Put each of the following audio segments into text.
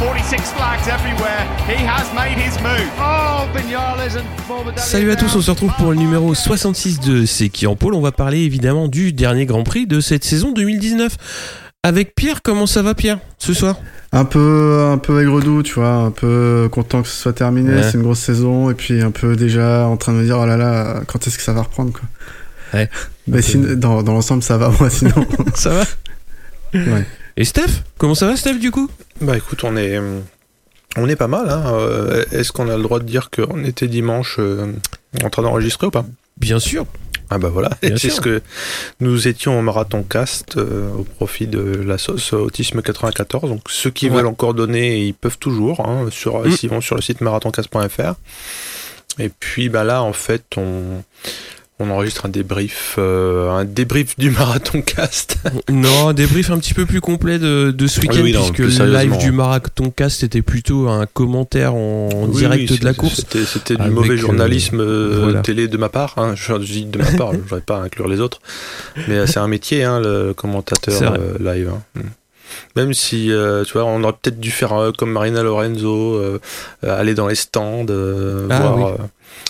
46 flags everywhere. He has made his move. Oh, Salut à tous, on se retrouve pour le numéro 66 de C'est qui en pôle. On va parler évidemment du dernier Grand Prix de cette saison 2019. Avec Pierre, comment ça va Pierre ce soir? Un peu, un peu aigre-doux, tu vois, un peu content que ce soit terminé, Ouais. c'est une grosse saison, et puis un peu déjà en train de me dire, oh là là, quand est-ce que ça va reprendre, quoi. Ouais. Bah, sinon- dans, dans l'ensemble, ça va, moi, sinon. Ça va? Ouais. Et Steph Comment ça va Steph du coup? Bah écoute, on est, on est pas mal. Hein. Euh, Est-ce qu'on a le droit de dire qu'on était dimanche euh, en train d'enregistrer ou pas? Bien sûr. Ah bah voilà, c'est ce que nous étions au marathon cast euh, au profit de la sauce Autisme 94. Donc ceux qui Ouais. veulent encore donner, ils peuvent toujours. Hein, sur, Mm. S'ils vont sur le site marathoncast.fr. Et puis bah là, en fait, on, on enregistre un débrief, euh, un débrief du marathon cast. Non, un débrief un petit peu plus complet de, de ce week-end, Oui, puisque le live du Marathon Cast était plutôt un commentaire en, en Oui, direct oui, de la course. C'était, du mauvais euh, journalisme euh, voilà. télé de ma part. Hein. Je, je dis de ma part, je n'aurais pas à inclure les autres. Mais c'est un métier, hein, le commentateur euh, live. hein. Mm. Même si, euh, tu vois, on aurait peut-être dû faire euh, comme Marina Lorenzo, euh, aller dans les stands, Ah, voir, oui.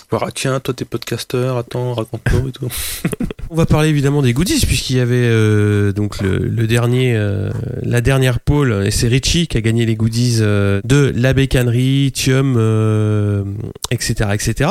Voir, ah, tiens, toi t'es podcasteur, attends, raconte-nous et tout. On va parler évidemment des goodies puisqu'il y avait euh, donc le, dernier, euh, la dernière pole et c'est Richie qui a gagné les goodies euh, de la bécannerie, Thium, etc., etc.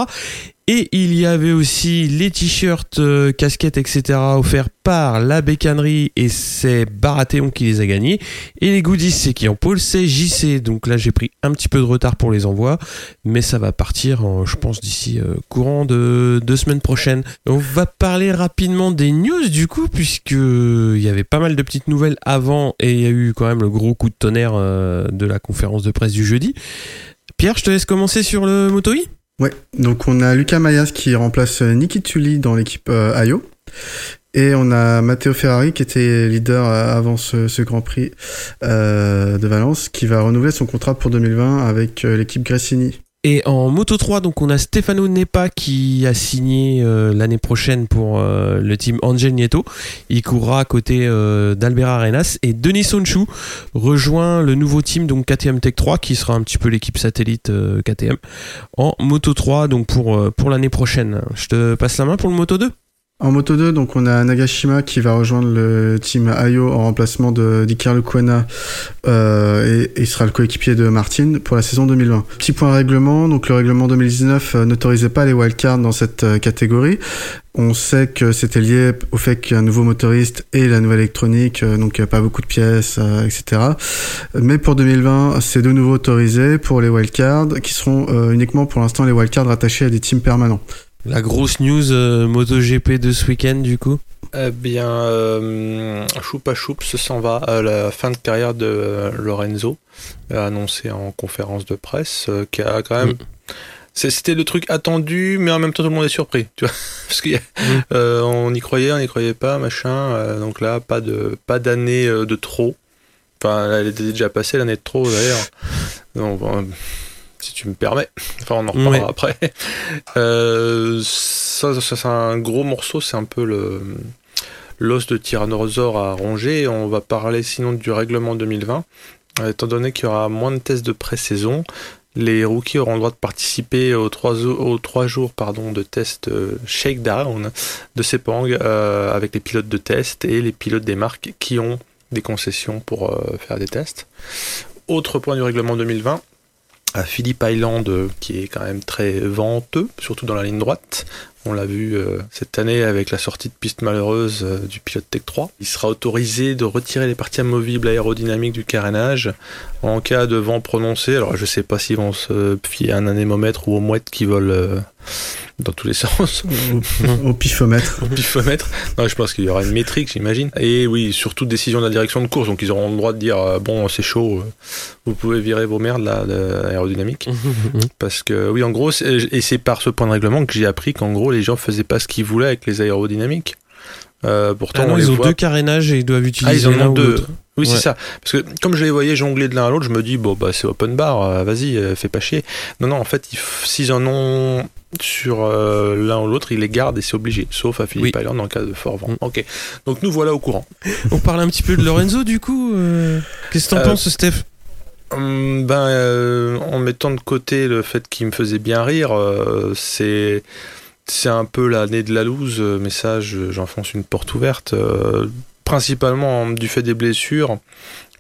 Et il y avait aussi les t-shirts, casquettes, etc. offerts par la bécannerie et c'est Baratheon qui les a gagnés. Et les goodies, c'est qui en pôle, c'est JC. Donc là, j'ai pris un petit peu de retard pour les envois, mais ça va partir, je pense, d'ici euh, courant de deux semaines prochaines. On va parler rapidement des news du coup, puisque il y avait pas mal de petites nouvelles avant et il y a eu quand même le gros coup de tonnerre euh, de la conférence de presse du jeudi. Pierre, je te laisse commencer sur le Moto E Ouais, donc on a Lucas Mayas qui remplace euh, Niki Tulli dans l'équipe euh, Ayo. Et on a Matteo Ferrari qui était leader euh, avant ce, Grand Prix euh, de Valence qui va renouveler son contrat pour 2020 avec euh, l'équipe Gresini. Et en Moto 3, donc on a Stefano Nepa qui a signé euh, l'année prochaine pour euh, le team Angel Nieto. Il courra à côté euh, Arenas et Denis Sonchou rejoint le nouveau team donc KTM Tech 3 qui sera un petit peu l'équipe satellite euh, KTM en Moto 3 donc pour pour l'année prochaine. Je te passe la main pour le Moto 2. En Moto 2, donc on a Nagashima qui va rejoindre le team Ayo en remplacement de d'Icarlo euh, et, il sera le coéquipier de Martin pour la saison 2020. Petit point règlement, donc le règlement 2019 euh, n'autorisait pas les wildcards dans cette euh, catégorie. On sait que c'était lié au fait qu'un nouveau motoriste et la nouvelle électronique, euh, donc pas beaucoup de pièces, etc. Mais pour 2020, c'est de nouveau autorisé pour les wildcards qui seront uniquement pour l'instant les wildcards rattachés à des teams permanents. La grosse news euh, MotoGP de ce week-end du coup. Eh bien, euh, Choupa Choups s'en va à la fin de carrière de euh, Lorenzo, euh, annoncé en conférence de presse, euh, qui a quand même. Mm. C'était le truc attendu, mais en même temps tout le monde est surpris, tu vois, parce qu'on Mm. on y croyait, on n'y croyait pas, machin. donc là, pas de pas d'année de trop. Enfin, elle était déjà passée l'année de trop d'ailleurs. Si tu me permets. Enfin, on en reparlera après. Euh, ça, ça, c'est un gros morceau, c'est un peu le l'os de tyrannosaure à ronger. On va parler sinon du règlement 2020. Euh, Étant donné qu'il y aura moins de tests de pré-saison, les rookies auront le droit de participer aux trois, aux trois jours pardon, de tests euh, shakedown de Sepang euh, avec les pilotes de test et les pilotes des marques qui ont des concessions pour euh, faire des tests. Autre point du règlement 2020, à Philippe Island, euh, qui est quand même très venteux, surtout dans la ligne droite, On l'a vu euh, cette année avec la sortie de piste malheureuse euh, du pilote Tech 3. Il sera autorisé de retirer les parties amovibles aérodynamiques du carénage en cas de vent prononcé. Alors je sais pas s'ils vont se fier à un anémomètre ou aux mouettes qui volent euh, dans tous les sens. Au pifomètre. Au pifomètre. Non, je pense qu'il y aura une métrique, j'imagine. Et oui, surtout décision de la direction de course. Donc ils auront le droit de dire bon, c'est chaud, vous pouvez virer vos merdes là, de aérodynamique. Parce que oui, en gros, et c'est par ce point de règlement que j'ai appris qu'en gros, les gens faisaient pas ce qu'ils voulaient avec les aérodynamiques. Euh, pourtant, Ah non, on ils les ont voit deux carénages et ils doivent utiliser ah, ils en ont deux. Oui, Ouais. c'est ça. Parce que comme je les voyais jongler de l'un à l'autre, je me dis, bon, bah, c'est open bar, euh, vas-y, euh, fais pas chier. Non, non, en fait, s'ils en ont sur euh, l'un ou l'autre, ils les gardent et c'est obligé, sauf à Philippe Oui. Island en cas de fort vent. Mm. Ok. Donc nous voilà au courant. On parle un petit peu de Lorenzo du coup. euh, Qu'est-ce que t'en penses, Steph? Hum, ben, euh, en mettant de côté le fait qu'il me faisait bien rire, euh, c'est c'est un peu l'année de la loose, euh, mais ça, je- j'enfonce une porte ouverte. euh, principalement du fait des blessures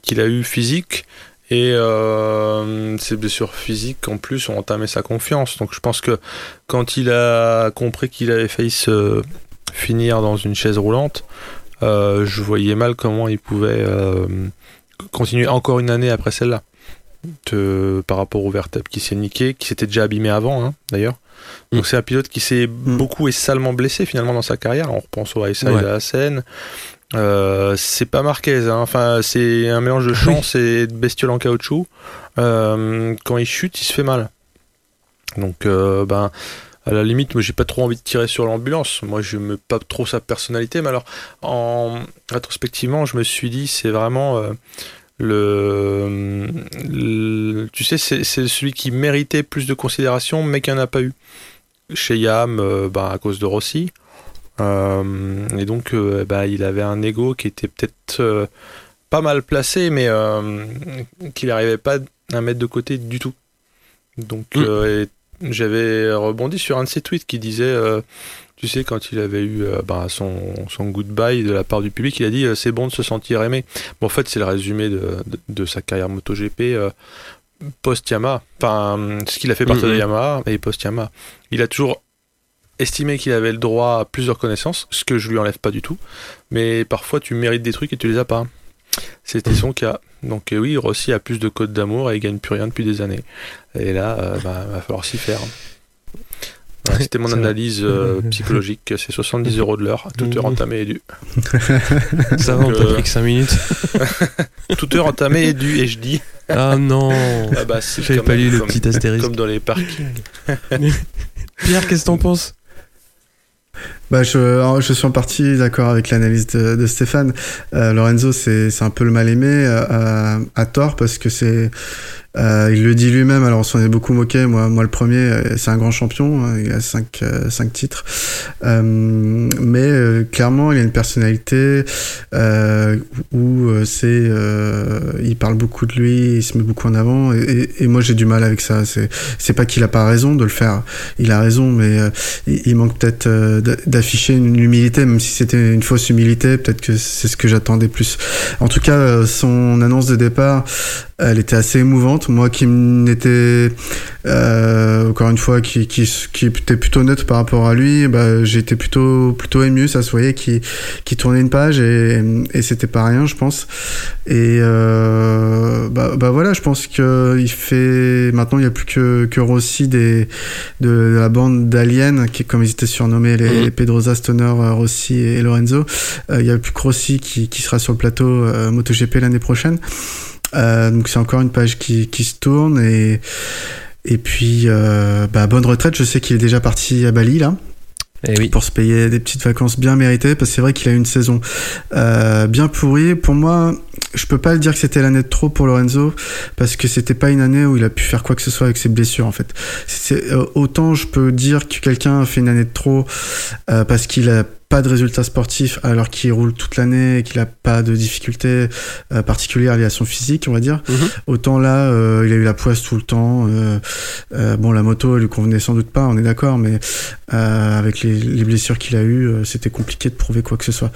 qu'il a eu physiques. Et euh, ces blessures physiques, en plus, ont entamé sa confiance. Donc je pense que quand il a compris qu'il avait failli se finir dans une chaise roulante, je voyais mal comment il pouvait continuer encore une année après celle-là. Par rapport au vertèbre qui s'est niqué, qui s'était déjà abîmé avant, hein, d'ailleurs. Donc Mm. c'est un pilote qui s'est beaucoup et salement blessé finalement dans sa carrière. On repense au Race Ouais. à la scène. Euh, c'est pas Marquez, hein. enfin c'est un mélange de chance et de bestiole en caoutchouc. Euh, quand il chute, il se fait mal. Donc euh, ben à la limite, moi j'ai pas trop envie de tirer sur l'ambulance. Moi je me pas trop sa personnalité, mais alors en rétrospectivement, je me suis dit c'est vraiment le, le- tu sais c'est celui qui méritait plus de considération, mais qui en a pas eu. Chez Yam, euh, ben, à cause de Rossi. Euh, et donc, euh, bah, il avait un ego qui était peut-être pas mal placé, mais qu'il n'arrivait pas à mettre de côté du tout. Donc, Mm. j'avais rebondi sur un de ses tweets qui disait, tu sais, quand il avait eu euh, bah, son, son goodbye de la part du public, il a dit euh, c'est bon de se sentir aimé. Bon, en fait, c'est le résumé de, de, de sa carrière MotoGP. euh, post-Yamaha, enfin ce qu'il a fait partir de Yamaha et post-Yamaha. Il a toujours estimé qu'il avait le droit à plus de reconnaissance, ce que je lui enlève pas du tout, mais parfois tu mérites des trucs et tu les as pas. C'était son cas. Donc oui, Rossi a plus de codes d'amour et il gagne plus rien depuis des années. Et là, bah, va falloir s'y faire. Voilà, C'était mon analyse euh, psychologique. C'est 70 euros de l'heure, toute heure entamée et due. Ça va, on t'a pris que 5 minutes. Toute heure entamée et due, et je dis, Ah non ah bah J'avais pas lu le comme, petit astérisque. comme dans les parkings. Pierre, qu'est-ce que t'en penses? Bah, je, je suis en partie d'accord avec l'analyse de, de Stéphane. Euh, Lorenzo, c'est c'est un peu le mal aimé euh, à, à tort parce que c'est euh, il le dit lui-même. Alors on s'en est beaucoup moqué. Moi, moi le premier, euh, c'est un grand champion. hein, il a cinq euh, cinq titres. Euh, mais euh, clairement, il a une personnalité euh, où c'est il parle beaucoup de lui, il se met beaucoup en avant. Et, et, moi, j'ai du mal avec ça. C'est c'est pas qu'il a pas raison de le faire. Il a raison, mais il, il manque peut-être d'a- d'afficher une humilité, même si c'était une fausse humilité. Peut-être que c'est ce que j'attendais plus. En tout cas, son annonce de départ, elle était assez émouvante. Moi, qui n'étais euh, encore une fois, qui, qui, qui était plutôt neutre par rapport à lui, bah, j'étais plutôt plutôt ému. Ça se voyait qu'il qui tournait une page et, et c'était pas rien, je pense. Et euh, bah, bah voilà, je pense que il fait maintenant il y a plus que que Rossi des de, la bande d'aliens qui comme ils étaient surnommés les, Mhm. les Pedrosa Stoner euh, Rossi et Lorenzo. Euh, il y a plus que Rossi qui qui sera sur le plateau euh, MotoGP l'année prochaine. Euh, donc c'est encore une page qui qui se tourne et et puis euh, bah bonne retraite. Je sais qu'il est déjà parti à Bali là Eh oui. pour se payer des petites vacances bien méritées parce que c'est vrai qu'il a eu une saison euh, bien pourrie pour moi je peux pas le dire que c'était l'année de trop pour Lorenzo parce que c'était pas une année où il a pu faire quoi que ce soit avec ses blessures en fait c'est euh, autant je peux dire que quelqu'un a fait une année de trop euh, parce qu'il a pas de résultats sportifs alors qu'il roule toute l'année et qu'il a pas de difficultés euh, particulières liées à son physique on va dire Mhm. autant là euh, il a eu la poisse tout le temps euh, euh, bon la moto elle lui convenait sans doute pas on est d'accord mais euh, avec les, les blessures qu'il a eues, euh, c'était compliqué de prouver quoi que ce soit.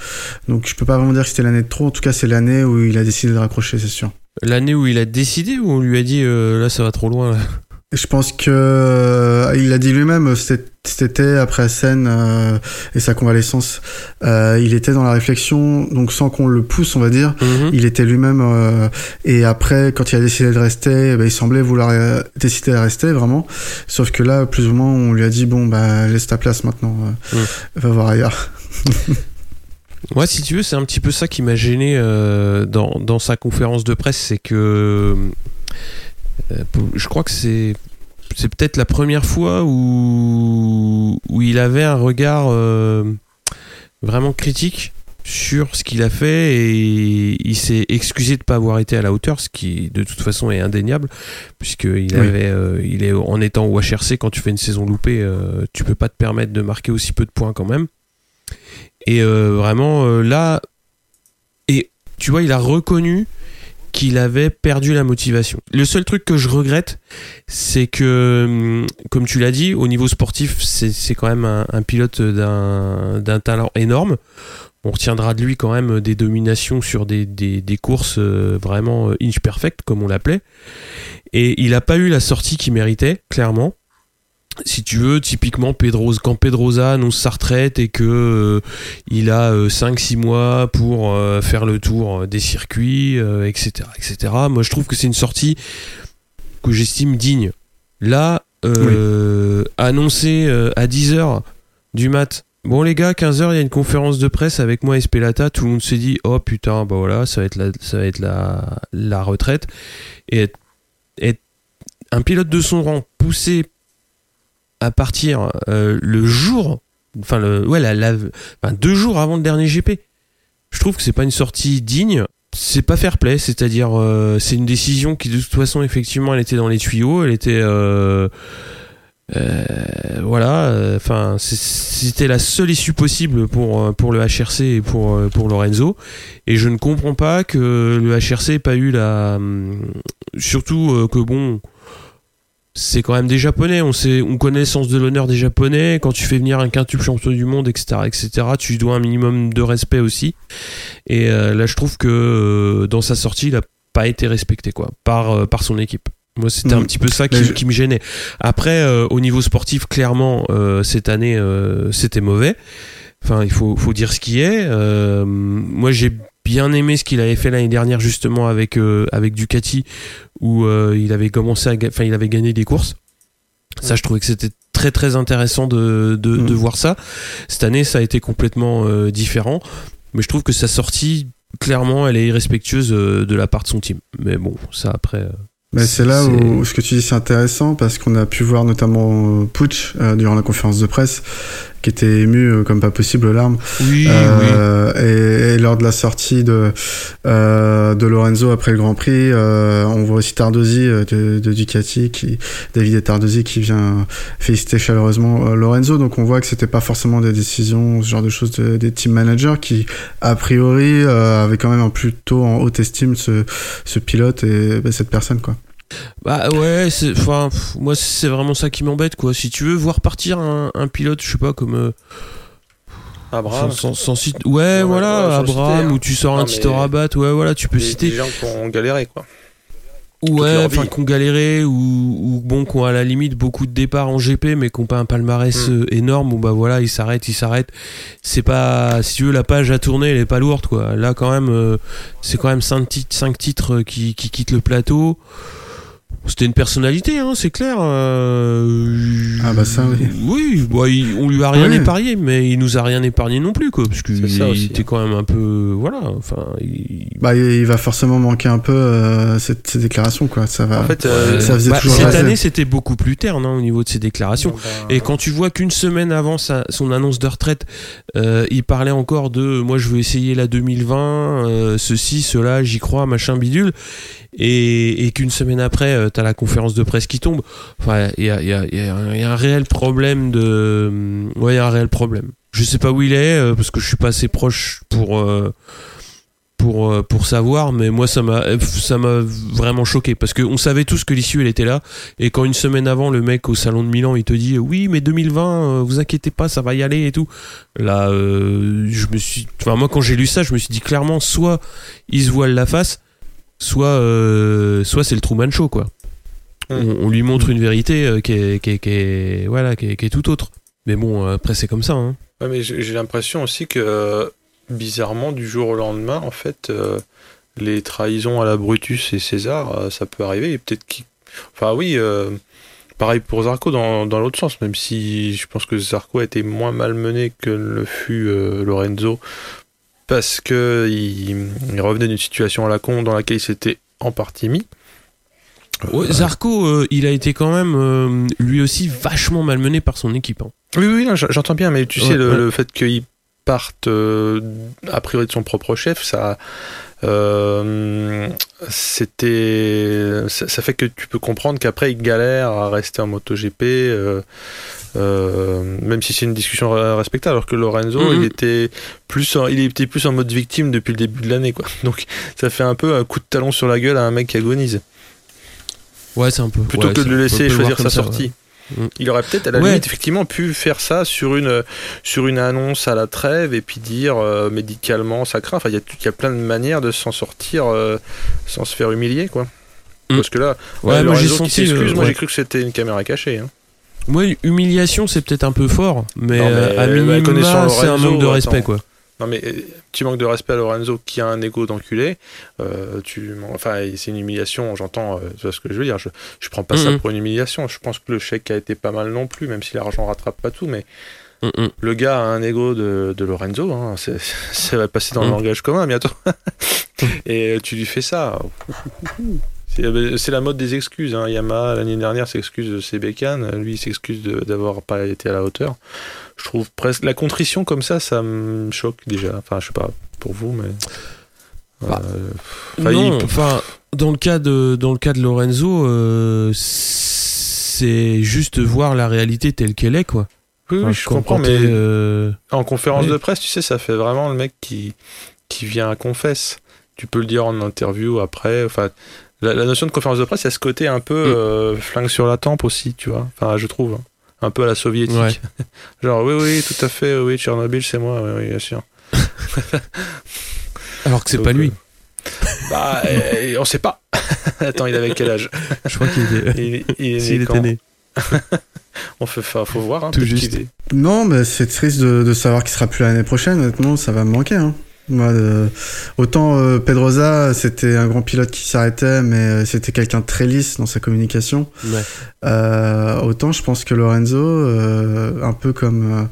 Donc je peux pas vraiment dire que c'était l'année de trop. En tout cas, c'est l'année où il a décidé de raccrocher, c'est sûr. L'année où il a décidé ou on lui a dit euh, là ça va trop loin là? Je pense que euh, il l'a dit lui-même cet été après scène euh, et sa convalescence, euh, il était dans la réflexion, donc sans qu'on le pousse, on va dire. Mhm. Il était lui-même euh, et après, quand il a décidé de rester, eh ben, il semblait vouloir décider de rester vraiment. Sauf que là, plus ou moins, on lui a dit bon bah laisse ta place maintenant, va voir ailleurs. Ouais, si tu veux, c'est un petit peu ça qui m'a gêné dans, dans sa conférence de presse, c'est que je crois que c'est c'est peut-être la première fois où où il avait un regard euh, vraiment critique sur ce qu'il a fait et il s'est excusé de pas avoir été à la hauteur, ce qui de toute façon est indéniable puisqu'il Oui. avait euh, il est en étant au HRC quand tu fais une saison loupée, euh, tu peux pas te permettre de marquer aussi peu de points quand même. Et euh, vraiment, là, et tu vois, il a reconnu qu'il avait perdu la motivation. Le seul truc que je regrette, c'est que, hum, comme tu l'as dit, au niveau sportif, c'est quand même un, pilote d'un talent énorme. On retiendra de lui quand même des dominations sur des courses euh, vraiment euh, inch perfect, comme on l'appelait. Et il n'a pas eu la sortie qu'il méritait, clairement si tu veux, typiquement Pedrosa, quand Pedrosa annonce sa retraite et que euh, il a 5-6 mois pour euh, faire le tour euh, des circuits, euh, etc., etc. Moi, je trouve que c'est une sortie que j'estime digne. Là, euh, annoncer euh, à 10h du mat, bon les gars, 15h, il y a une conférence de presse avec moi et Spelata, tout le monde s'est dit, oh putain, bah voilà, ça va être la, ça va être la, la retraite. Et être, être un pilote de son rang poussé à partir euh, le jour, enfin le, ouais, la, enfin, deux jours avant le dernier GP. Je trouve que c'est pas une sortie digne. C'est pas fair play, c'est-à-dire euh, c'est une décision qui de toute façon effectivement elle était dans les tuyaux, elle était euh, voilà, enfin c'était la seule issue possible pour pour le HRC et pour pour Lorenzo et je ne comprends pas que le HRC ait pas eu la hum, surtout que bon c'est quand même des japonais. On sait on connaît le sens de l'honneur des japonais. Quand tu fais venir un quintuple champion du monde etc etc tu dois un minimum de respect aussi. Et euh, là je trouve que euh, dans sa sortie il a pas été respecté quoi par euh, par son équipe. Moi c'était un petit peu ça qui, je- qui me gênait. Après euh, au niveau sportif clairement euh, cette année euh, c'était mauvais. Enfin il faut faut dire ce qui est. Euh, moi j'ai bien aimé ce qu'il avait fait l'année dernière justement avec euh, avec Ducati où euh, il avait commencé à enfin il avait gagné des courses. Ça je trouvais que c'était très très intéressant de, de, de voir ça. Cette année ça a été complètement euh, différent. Mais je trouve que sa sortie clairement elle est irrespectueuse de la part de son team. Mais bon ça après Mais c'est là où ce que tu dis c'est intéressant parce qu'on a pu voir notamment Pooch euh, durant la conférence de presse qui était ému euh, comme pas possible aux larmes. Oui Euh, et, et lors de la sortie de euh, de Lorenzo après le Grand Prix on voit aussi Tardosi de, de Ducati qui David Tardosi qui vient féliciter chaleureusement Lorenzo. Donc on voit que c'était pas forcément des décisions ce genre de choses de- des team managers qui a priori avaient quand même un plutôt en haute estime ce, ce pilote et bah, cette personne quoi Bah ouais, c'est, enfin, moi c'est vraiment ça qui m'embête quoi. Si tu veux voir partir un, un pilote, je sais pas comme euh, Abraham. sans, sans- sans cite- ouais, Ouais, voilà, ouais, Abraham citer, hein. ou tu sors un Non, Tito mais- Rabat, ouais, voilà, tu peux des, citer. des gens qui ont galéré, quoi. Ouais, enfin vie. qu'on galéré ou, ou bon qu'on a à la limite beaucoup de départs en GP mais qu'on pas un palmarès Mm. euh, énorme ou bah voilà ils s'arrêtent ils s'arrêtent c'est pas si tu veux la page à tourner elle est pas lourde quoi là quand même euh, c'est quand même 5 titres, cinq titres qui, qui quittent le plateau c'était une personnalité hein, c'est clair euh, Ah bah ça, oui. oui bah, il- on lui a rien épargné mais il nous a rien épargné non plus quoi parce qu'il était quand même un peu voilà enfin il- Bah, il va forcément manquer un peu euh, cette, ces déclarations, quoi. Ça va. En fait, euh, ça faisait Bah, toujours cette année c'était beaucoup plus terne hein, au niveau de ses déclarations bon, bah, Et quand tu vois qu'une semaine avant sa- son annonce de retraite, euh, il parlait encore de moi je veux essayer la 2020, euh, ceci, cela, j'y crois, machin bidule, et, qu'une semaine après euh, t'as la conférence de presse qui tombe. Enfin, il y a, un- réel problème de, ouais, il y a un réel problème. Je sais pas où il est euh, parce que je suis pas assez proche pour. euh, pour, euh, pour savoir, mais moi ça m'a ça m'a vraiment choqué parce qu'on savait tous que l'issue elle était là et quand une semaine avant le mec au salon de Milan il te dit oui mais 2020 euh, vous inquiétez pas ça va y aller et tout là euh, je me suis enfin moi quand j'ai lu ça je me suis dit clairement soit il se voile la face soit euh, soit c'est le Truman Show quoi on, on lui montre une vérité euh, qui, est, qui, est, qui, est, voilà, qui, est, qui tout autre. Mais bon, après, c'est comme ça. Hein. Ouais, mais j'ai l'impression aussi que, euh, bizarrement, du jour au lendemain, en fait, les trahisons à la Brutus et César, ça peut arriver. Et peut-être. Enfin, oui, pareil pour Zarco dans, dans l'autre sens, même si je pense que Zarco a été moins malmené que le fut euh, Lorenzo, parce que il, il revenait d'une situation à la con dans laquelle il s'était en partie mis. Ouais, Zarco, euh, il a été quand même, euh, lui aussi, vachement malmené par son équipe. hein. Oui, oui, j'entends bien, mais tu Ouais, sais, le, ouais. le fait qu'il parte euh, a priori de son propre chef, ça, euh, c'était, ça, ça fait que tu peux comprendre qu'après il galère à rester en MotoGP, euh, euh, même si c'est une discussion re- respectable, alors que Lorenzo, Mhm. il était plus, en, il était plus en mode victime depuis le début de l'année, quoi. Donc ça fait un peu un coup de talon sur la gueule à un mec qui agonise, Ouais, c'est un peu. plutôt ouais, que de le laisser choisir sa ça, sortie. ouais. Mm. Il aurait peut-être à la Ouais. limite effectivement pu faire ça sur une sur une annonce à la trêve et puis dire euh, médicalement ça craint. Enfin, il y a il y a plein de manières de s'en sortir euh, sans se faire humilier quoi. Mm. Parce que là, Ouais, moi, j'ai senti, euh, moi ouais. j'ai cru que c'était une caméra cachée. Hein. Moi, humiliation, c'est peut-être un peu fort, mais, Non, mais, à bah, minima, c'est un manque de attends. respect, quoi. Non mais euh, petit manque de respect à Lorenzo qui a un ego d'enculé. Euh, tu, enfin, c'est une humiliation. J'entends, euh, tu vois ce que je veux dire. Je, je prends pas ça pour une humiliation. Je pense que le chèque a été pas mal non plus, même si l'argent rattrape pas tout, mais. Le gars a un ego de, de Lorenzo, hein. ça va passer dans le Mm. langage commun bientôt. Et tu lui fais ça. C'est c'est la mode des excuses. Hein. Yamaha, l'année dernière, s'excuse de ses bécanes. Lui, il s'excuse d'avoir pas été à la hauteur. Je trouve presque. La contrition comme ça, ça me choque déjà. Enfin, je sais pas pour vous, mais. Bah, Euh, enfin, non, il- enfin, dans le cas de, dans le cas de Lorenzo, euh, c'est juste voir la réalité telle qu'elle est, quoi. Oui, Enfin, oui, je comprends, mais euh, en conférence de presse, tu sais, ça fait vraiment le mec qui, qui vient à confesse. Tu peux le dire en interview après. Enfin, la, la notion de conférence de presse, il y a ce côté un peu Mm. euh, flingue sur la tempe aussi, tu vois. Enfin, je trouve. Un peu à la soviétique. Ouais. Genre, oui, oui, tout à fait, oui, Tchernobyl, c'est moi, oui, oui, bien sûr. alors que c'est pas lui. euh, Bah, euh, on sait pas. Attends, il avait quel âge? Je crois qu'il était. Il, il est S'il né était quand né. On fait, faut, faut voir. Hein, Tout juste. qu'il est- Non, mais c'est triste de, de savoir qu'il sera plus l'année prochaine. Honnêtement, ça va me manquer. Hein. Moi, euh, autant euh, Pedrosa, c'était un grand pilote qui s'arrêtait, mais euh, c'était quelqu'un de très lisse dans sa communication. Ouais. Euh, autant je pense que Lorenzo, euh, un peu comme euh,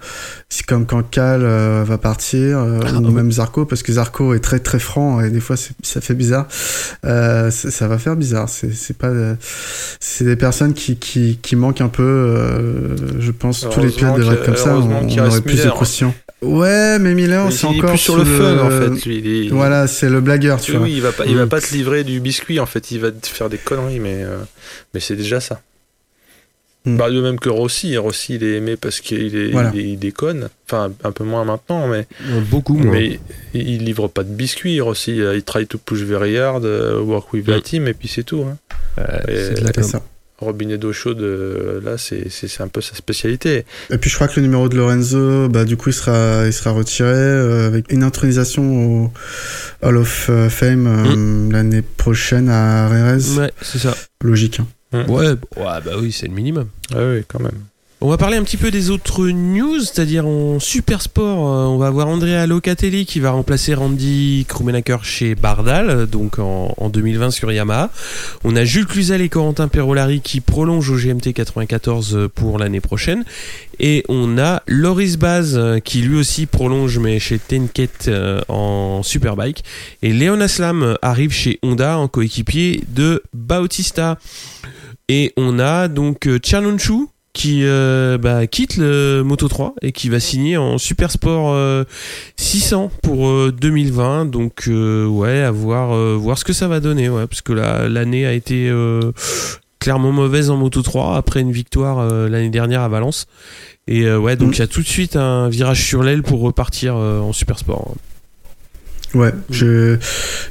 c'est comme quand Cal euh, va partir, euh, Ah, ou ouais. même Zarco, parce que Zarco est très très franc et des fois ça fait bizarre. Euh, ça va faire bizarre. C'est pas, euh, c'est des personnes qui qui qui manquent un peu. euh, je pense tous les pilotes devraient être comme ça. On, on aurait plus de hein. croustillant. Ouais, mais Miller, Il c'est est encore plus sur le sous fun, en fait. Lui, il est- Voilà, c'est le blagueur, tu Oui, vois. oui, il va pas, il va pas te livrer du biscuit en fait, il va te faire des conneries, mais euh, mais c'est déjà ça. Mm. Bah, de même que Rossi, Rossi il est aimé parce qu'il est, Voilà. il, est- il déconne, enfin un peu moins maintenant, mais Euh, Beaucoup moins. mais il, il livre pas de biscuits. Rossi, euh, il travaille tout push very hard, work with the Mm. team et puis c'est tout. Hein. Euh, c'est de la ça. Robinet d'eau chaude, là c'est un peu sa spécialité. Et puis je crois que le numéro de Lorenzo, bah du coup il sera, il sera retiré euh, avec une intronisation au Hall of euh, Fame euh, l'année prochaine à Rerez. Ouais, c'est ça. Logique. hein. Ouais, ouais, bah oui, c'est le minimum. Ah oui, quand même. On va parler un petit peu des autres news, c'est-à-dire en super sport, euh, on va avoir Andrea Locatelli qui va remplacer Randy Krummenacher chez Bardal, donc en, en 2020 sur Yamaha. On a Jules Cluzel et Corentin Perolari qui prolongent au GMT 94 euh, pour l'année prochaine. Et on a Loris Baz euh, qui lui aussi prolonge mais chez Tenket euh, en Superbike. Et Léon Aslam euh, arrive chez Honda en coéquipier de Bautista. Et on a donc Chernonchu qui euh, bah, quitte le Moto 3 et qui va signer en Super Sport euh, 600 pour euh, 2020. Donc euh, ouais, à voir, euh, voir ce que ça va donner, ouais, parce que la- l'année a été euh, clairement mauvaise en Moto 3 après une victoire euh, l'année dernière à Valence. Et euh, ouais, donc Mm. il y a tout de suite un virage sur l'aile pour repartir euh, en Super Sport. Ouais, je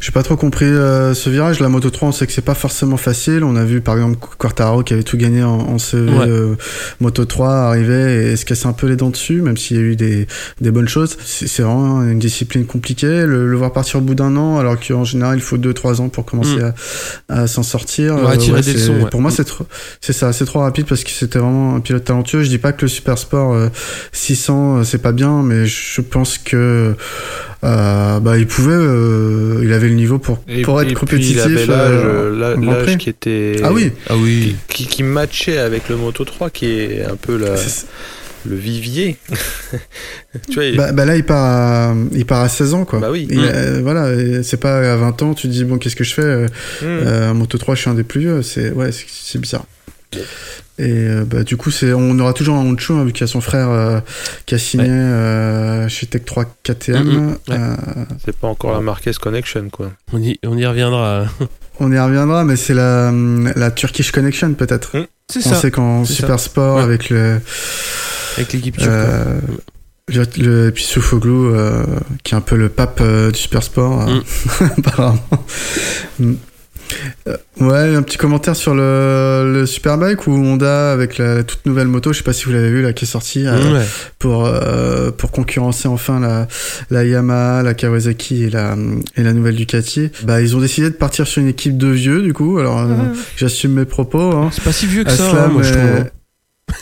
j'ai pas trop compris euh, ce virage. La Moto 3, on sait que c'est pas forcément facile. On a vu par exemple Quartararo qui avait tout gagné en, en CV Ouais. euh, Moto 3 arriver et se casser un peu les dents dessus, même s'il y a eu des, des bonnes choses. C'est vraiment une discipline compliquée. Le, le voir partir au bout d'un an, alors qu'en général il faut 2-3 ans pour commencer Mm. à, à s'en sortir. Ouais, des leçons, ouais. Pour moi, c'est trop, c'est ça, c'est trop rapide parce que c'était vraiment un pilote talentueux. Je dis pas que le Super Sport euh, 600 euh, c'est pas bien, mais je pense que euh, bah il pouvait, euh, il avait le niveau pour Et, pour être et compétitif. Puis il avait l'âge, euh, euh, qui était. Ah oui, Ah oui. Qui, qui matchait avec le Moto 3, qui est un peu la- le vivier. tu vois, il- bah, bah là il part à, il part à 16 ans quoi. Bah oui. Euh, voilà, c'est pas à 20 ans, tu te dis bon qu'est-ce que je fais euh, en Moto 3 je suis un des plus vieux, c'est ouais bizarre. Et euh, bah, du coup, c'est, on aura toujours un Honcho, hein, vu qu'il y a son frère euh, qui a signé Ouais. euh, chez Tech 3 KTM. Ouais. C'est pas encore la Marquez Connection, quoi. On y, on y reviendra. on y reviendra, mais c'est la, la Turkish Connection peut-être. Mhm. C'est On ça. sait qu'en c'est Super Sport, Ouais. avec le, Avec l'équipe turque. euh, le, le- et puis Soufoglu, euh, qui est un peu le pape euh, du Super Sport, euh, apparemment. Euh, Ouais, un petit commentaire sur le, le Superbike ou Honda avec la, la toute nouvelle moto, je sais pas si vous l'avez vu là qui est sortie euh, Ouais. pour euh, pour concurrencer enfin la la Yamaha, la Kawasaki et la et la nouvelle Ducati. Bah ils ont décidé de partir sur une équipe de vieux du coup. Alors euh, j'assume mes propos. Hein. C'est pas si vieux que ça, hein, Aslam, moi je trouve. et, hein.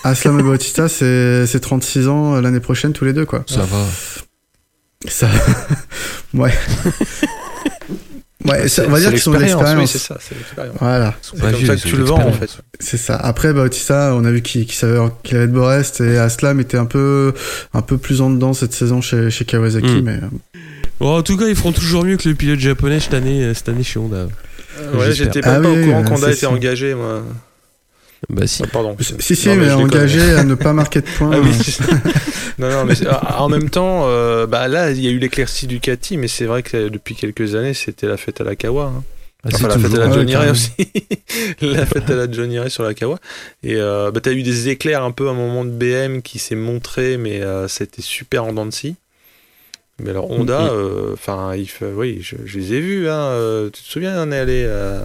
Aslam et Bautista, c'est c'est 36 ans l'année prochaine tous les deux quoi. Ça va. Ça, ouais. Ouais, on va dire qu'ils sont de l'expérience, Oui, c'est ça, c'est l'expérience. Voilà. C'est pas comme vieux, ça que tu le vends, en fait. C'est ça. Après, Bautista, on a vu qu'il savait qu'il avait de Borest et Aslam était un peu, un peu plus en dedans cette saison chez, chez Kawasaki, Mm. mais euh, Bon, en tout cas, ils feront toujours mieux que le pilote japonais cette année, euh, cette année chez Honda. Ouais, j'étais pas, Ah pas oui, au courant qu'Honda était ça. engagé, moi. Bah si. Ah, pardon. si, si, Non, mais, engagé à ne pas marquer de points. Ah oui, non, non, mais ah, en même temps, euh, bah là, il y a eu l'éclaircie Ducati, mais c'est vrai que euh, depuis quelques années, c'était la fête à la Kawa. hein. Ah, Enfin, la fête à la Johnny Ray aussi. la fête à la Johnny Ray sur la Kawa. Et euh, bah, t'as eu des éclairs un peu à un moment de BM qui s'est montré, mais euh, c'était super en dents de scie. Mais alors Honda, Mhm. euh, enfin, oui, je, je les ai vus. Hein, euh, tu te souviens, on est allé à,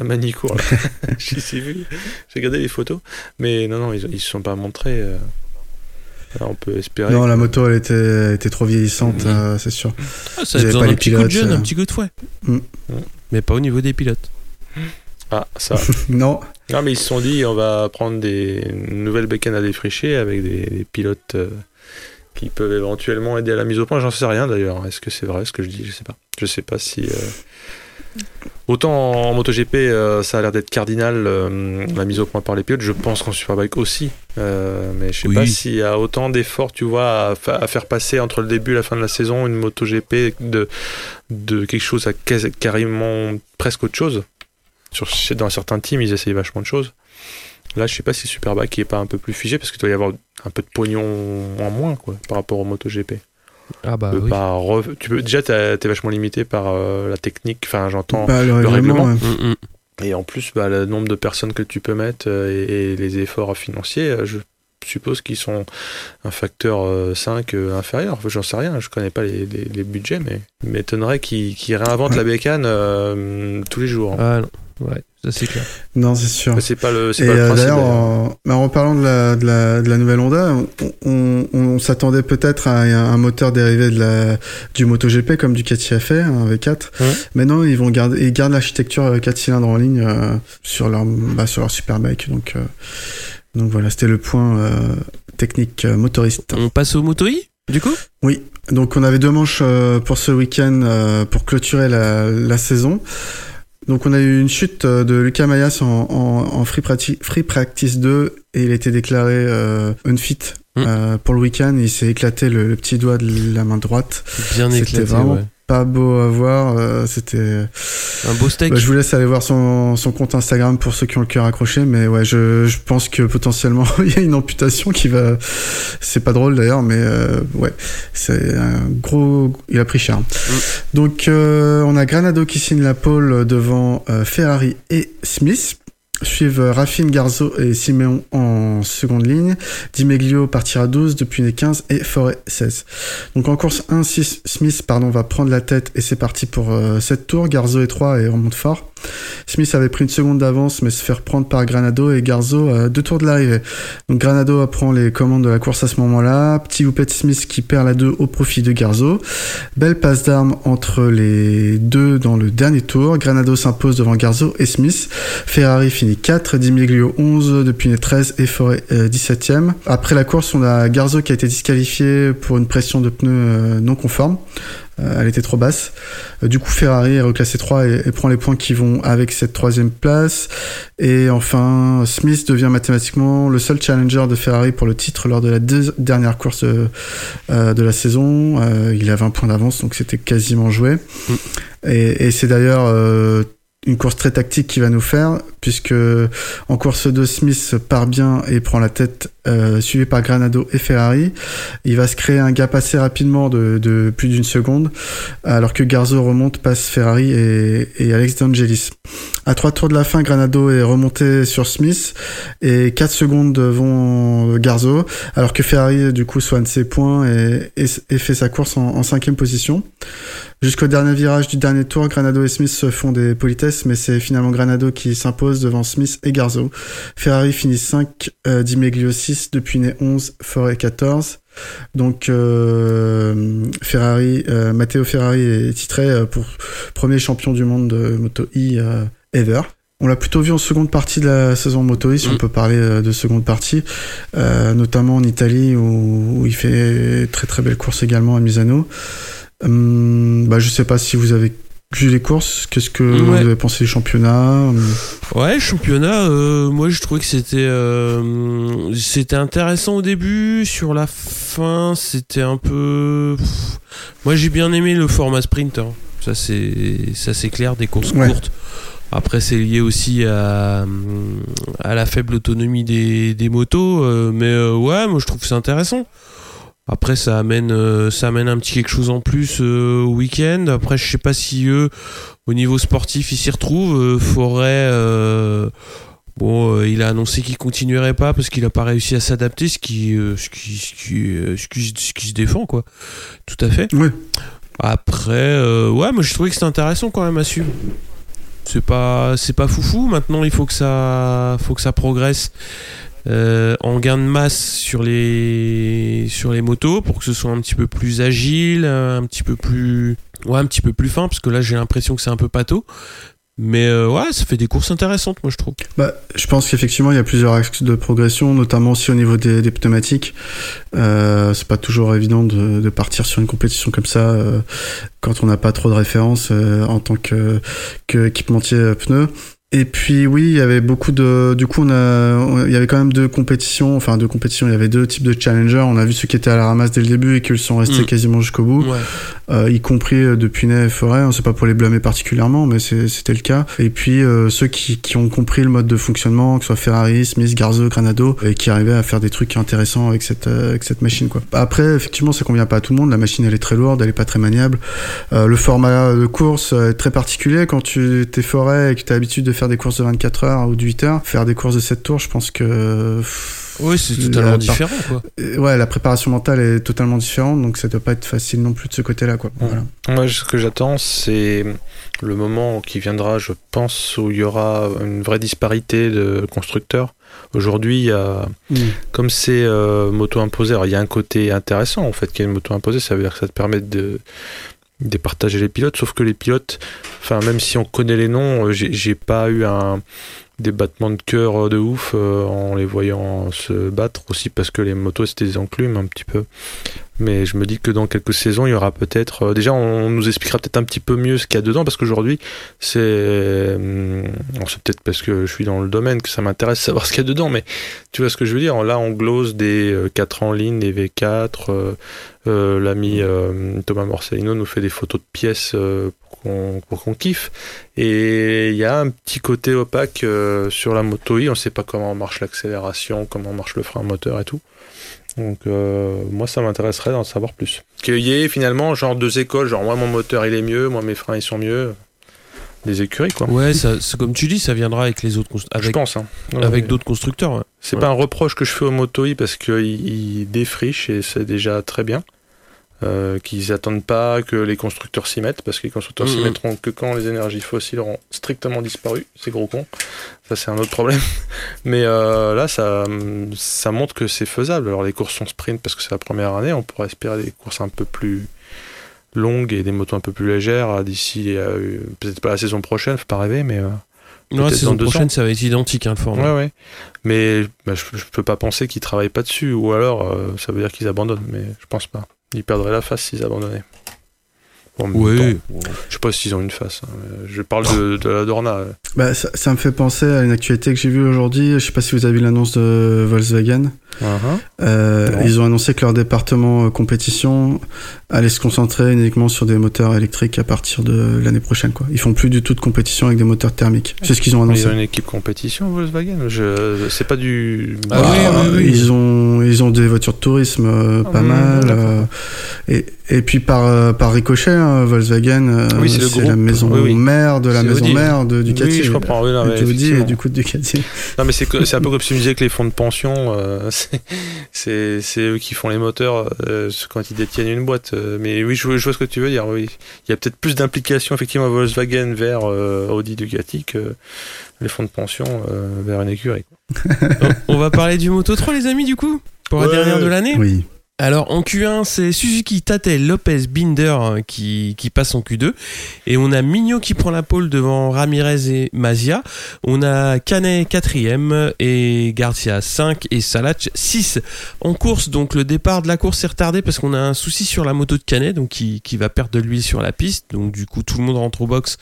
à Manicourt. là. je les ai vus. J'ai regardé les photos, mais non, non, ils, ils se sont pas montrés. euh. Alors, on peut espérer. Non, que- la moto, elle était, était trop vieillissante, euh, c'est sûr. Ah, ça Ils a avaient besoin pas d'un les petit coup de pilotes, jeune, euh. un petit coup de fouet. Mm. Mais pas au niveau des pilotes. Ah, ça. Non, Non, mais ils se sont dit, on va prendre des nouvelles bécanes à défricher avec des, des pilotes euh, qui peuvent éventuellement aider à la mise au point. J'en sais rien d'ailleurs. Est-ce que c'est vrai ce que je dis Je sais pas. Je sais pas si. Autant en MotoGP, euh, ça a l'air d'être cardinal euh, la mise au point par les pilotes. Je pense qu'en Superbike aussi. Euh, mais je sais Oui. pas s'il y a autant d'efforts, tu vois, à, fa- à faire passer entre le début et la fin de la saison une MotoGP de, de quelque chose à quasi- carrément presque autre chose. Sur, dans certains teams, ils essayent vachement de choses. Là, je sais pas si Superbike est pas un peu plus figé parce qu'il doit y avoir un peu de pognon en moins quoi, par rapport au MotoGP. Ah bah Tu peux oui. pas re- tu peux, déjà, t'es vachement limité par euh, la technique, enfin, j'entends. bah, le règlement. règlement. ouais. Mm, mm. Et en plus, bah, le nombre de personnes que tu peux mettre euh, et, et les efforts financiers, euh, je suppose qu'ils sont un facteur euh, 5 euh, inférieur. Enfin, J'en sais rien, je connais pas les, les- les budgets, mais m'étonnerait qu'ils réinventent Ouais. la bécane euh, tous les jours. Ah non. Ouais, ça c'est clair. Non, c'est sûr. Mais C'est pas le, c'est Et pas le euh, principe. d'ailleurs, en, bah, en parlant de la, de la, de la nouvelle Honda, on, on, on s'attendait peut-être à un, un moteur dérivé de la, du MotoGP comme Ducati a fait, un V4. Ouais. Mais non, ils vont garder, ils gardent l'architecture 4 cylindres en ligne euh, sur leur, bah, sur leur Superbike. Donc, euh, donc voilà, c'était le point euh, technique euh, motoriste. On passe au Moto I, du coup? Oui, donc on avait deux manches euh, pour ce week-end euh, pour clôturer la, la saison. Donc on a eu une chute euh, de Lucas Mayas en, en, en free, practi- free Practice 2 et il a été déclaré euh, unfit Mm. euh, pour le week-end. Il s'est éclaté le, le petit doigt de la main droite. Bien éclaté, vraiment ouais. Pas beau à voir, euh, c'était... Un beau steak. Bah, je vous laisse aller voir son, son compte Instagram pour ceux qui ont le cœur accroché, mais ouais, je, je pense que potentiellement il y a une amputation qui va. C'est pas drôle d'ailleurs, mais euh, ouais, c'est un gros. Il a pris cher. Donc euh, on a Granado qui signe la pole devant euh, Ferrari et Smith. Suivent Raffin, Garzo et Simeon en seconde ligne. Di Meglio partira 12, depuis les 15 et Forêt 16. Donc en course 1, 6, Smith pardon, va prendre la tête et c'est parti pour 7 tours. Garzo est 3 et remonte fort. Smith avait pris une seconde d'avance mais se fait reprendre par Granado et Garzo à deux tours de l'arrivée. Donc Granado apprend les commandes de la course à ce moment-là. Petit de Smith qui perd la 2 au profit de Garzo. Belle passe d'armes entre les deux dans le dernier tour. Granado s'impose devant Garzo et Smith. Ferrari finit 4, Dimiglio 11, depuis les 13 et Forêt 17ème. Après la course, on a Garzo qui a été disqualifié pour une pression de pneus euh, non conforme. Euh, elle était trop basse. Euh, du coup, Ferrari est reclassé 3 et, prend les points qui vont avec cette troisième place. Et enfin, Smith devient mathématiquement le seul challenger de Ferrari pour le titre lors de la dernière course de, euh, de la saison. il a 20 points d'avance, donc c'était quasiment joué. Mm. Et, et c'est d'ailleurs une course très tactique qui va nous faire, puisque en course 2, Smith part bien et prend la tête, euh, suivi par Granado et Ferrari. Il va se créer un gap assez rapidement de, plus d'une seconde, alors que Garzo remonte, passe Ferrari et, et Alex D'Angelis. À trois tours de la fin, Granado est remonté sur Smith et 4 secondes devant Garzo, alors que Ferrari du coup soigne ses points et, et, fait sa course en, en cinquième position. Jusqu'au dernier virage du dernier tour, Granado et Smith se font des politesses, mais c'est finalement Granado qui s'impose devant Smith et Garzo. Ferrari finit 5, euh, Di Meglio 6, depuis né 11, Forêt 14. Donc euh, Ferrari, euh, Matteo Ferrari est titré euh, pour premier champion du monde de Moto E ever. On l'a plutôt vu en seconde partie de la saison Moto E, si on mm. peut parler de seconde partie, notamment en Italie où, où, il fait très très belle course également à Misano. Hum, bah, je sais pas si vous avez vu les courses. Qu'est-ce que vous avez pensé des championnats Ouais, championnat. Euh, moi, je trouvais que c'était euh, c'était intéressant au début. Sur la fin, c'était un peu. Moi, j'ai bien aimé le format sprint. Hein. Ça, c'est ça, c'est clair. Des courses courtes. Après, c'est lié aussi à, à la faible autonomie des, des motos. Euh, mais ouais, moi, je trouve que c'est intéressant. Après, ça amène, euh, ça amène un petit quelque chose en plus euh, au week-end. Après, je sais pas si eux, au niveau sportif, ils s'y retrouvent. Euh, Forêt, bon, il a annoncé qu'il continuerait pas parce qu'il a pas réussi à s'adapter, ce qui, ce qui, ce qui, ce qui, se défend, quoi. Tout à fait. Oui. Après, ouais, moi, je trouvais que c'était intéressant quand même à suivre. C'est pas, c'est pas foufou. Maintenant, il faut que ça, faut que ça progresse. Euh, en gain de masse sur les sur les motos pour que ce soit un petit peu plus agile, un petit peu plus ouais un fin parce que là j'ai l'impression que c'est un peu pâteau. Mais euh, ouais, ça fait des courses intéressantes, moi je trouve. Bah, je pense qu'effectivement il y a plusieurs axes de progression, notamment aussi au niveau des, pneumatiques. Euh, c'est pas toujours évident de, partir sur une compétition comme ça euh, quand on n'a pas trop de références euh, en tant que, que équipementier pneu. Et puis oui, il y avait beaucoup de. Du coup, on a, il y avait quand même deux compétitions. Enfin, deux compétitions. Il y avait deux types de challengers. On a vu ceux qui étaient à la ramasse dès le début et qui sont restés mm. quasiment jusqu'au bout, ouais. euh, y compris euh, depuis Ney et Forêt. On sait pas pour les blâmer particulièrement, mais c'était le cas. Et puis euh, ceux qui, qui, ont compris le mode de fonctionnement, que ce soit Ferrari, Smith, Garzo, Granado, et qui arrivaient à faire des trucs intéressants avec cette euh, avec cette machine. Quoi. Après, effectivement, ça convient pas à tout le monde. La machine, elle est très lourde, elle est pas très maniable. le format de course est très particulier quand tu t'es Forêt et que tu as l'habitude de faire des courses de 24 heures ou de 8 heures, faire des courses de 7 tours, je pense que. Oui, c'est totalement différent, quoi. Euh, ouais, la préparation mentale est totalement différente, donc ça doit pas être facile non plus de ce côté-là, quoi. Voilà. Moi, ce que j'attends, c'est le moment qui viendra, je pense, où il y aura une vraie disparité de constructeurs. Aujourd'hui, il y a, mm. comme c'est euh, moto imposé, alors il y a un côté intéressant en fait qu'il y a une moto imposée, ça veut dire que ça te permet de départager les pilotes, sauf que les pilotes, enfin même si on connaît les noms, euh, j'ai pas eu un des battements de cœur de ouf euh, en les voyant se battre aussi parce que les motos c'était des enclumes un petit peu mais je me dis que dans quelques saisons, il y aura peut-être. Euh, déjà, on nous expliquera peut-être un petit peu mieux ce qu'il y a dedans, parce qu'aujourd'hui, c'est. Euh, c'est peut-être parce que je suis dans le domaine que ça m'intéresse savoir ce qu'il y a dedans, mais tu vois ce que je veux dire. Là, on glose des 4 euh, en ligne, des V4. L'ami Thomas Morcellino nous fait des photos de pièces pour qu'on kiffe. Et il y a un petit côté opaque sur la moto I. On ne sait pas comment marche l'accélération, comment marche le frein moteur et tout. Donc euh, moi ça m'intéresserait d'en savoir plus. Qu'il y ait finalement genre deux écoles, genre moi mon moteur il est mieux, moi mes freins ils sont mieux. des écuries, quoi. Ouais, ça, c'est comme tu dis, ça viendra avec les autres, const- Je avec, pense. hein. Ouais, avec ouais. d'autres constructeurs. ouais. C'est Ouais. pas un reproche que je fais aux motos parce qu'ils ils défrichent et c'est déjà très bien. Euh, qu'ils attendent pas que les constructeurs s'y mettent parce que les constructeurs s'y Mhm. mettront que quand les énergies fossiles auront strictement disparu. C'est gros con. Ça, c'est un autre problème. Mais euh, là, ça, ça montre que c'est faisable. Alors, les courses sont sprint parce que c'est la première année. On pourrait espérer des courses un peu plus longues et des motos un peu plus légères euh, d'ici, euh, peut-être pas la saison prochaine, faut pas rêver, mais. euh, Non, la saison prochaine, ça va être identique, hein, le format. Ouais, ouais. Mais bah, je, je peux pas penser qu'ils travaillent pas dessus, ou alors euh, ça veut dire qu'ils abandonnent, mais je pense pas. Ils perdraient la face s'ils abandonnaient. Bon, en même Oui. temps, je sais pas s'ils ont une face. hein. Je parle de, de la Dorna. euh. Bah, ça, ça me fait penser à une actualité que j'ai vue aujourd'hui. Je sais pas si vous avez vu l'annonce de Volkswagen. Euh, Non. ils ont annoncé que leur département euh, compétition allait se concentrer uniquement sur des moteurs électriques à partir de l'année prochaine. Quoi. Ils font plus du tout de compétition avec des moteurs thermiques. C'est ce qu'ils ont annoncé. Ils ont une équipe compétition, Volkswagen? Je, c'est pas du. Ah oui, Ah, oui, oui. Ils ont ils ont des voitures de tourisme euh, pas Ah, mal d'accord. euh, et et puis par euh, par ricochet hein, Volkswagen euh, Oui, c'est la maison Oui, oui. mère de la C'est maison Audi. mère de Ducati Oui, je comprends. Oui, non, ouais, Audi et effectivement. du coup de Ducati Non, mais c'est que- c'est un peu comme si tu me disais que les fonds de pension, euh, c'est- eux qui font les moteurs euh, quand ils détiennent une boîte. Euh, Mais oui, je, vois- je vois ce que tu veux dire. Oui. Il y a peut-être plus d'implication effectivement à Volkswagen vers euh, Audi Ducati que les fonds de pension euh, vers une écurie. On va parler du Moto 3, les amis, du coup Pour la dernière de l'année oui Alors en Q1, c'est Suzuki, Tate, Lopez, Binder hein, qui, qui passe en Q2. Et on a Mignot qui prend la pole devant Ramirez et Mazia. On a Canet 4ème et Garcia 5 et Salach 6 en course. Donc le départ de la course est retardé parce qu'on a un souci sur la moto de Canet donc qui, qui va perdre de l'huile sur la piste. Donc du coup tout le monde rentre au box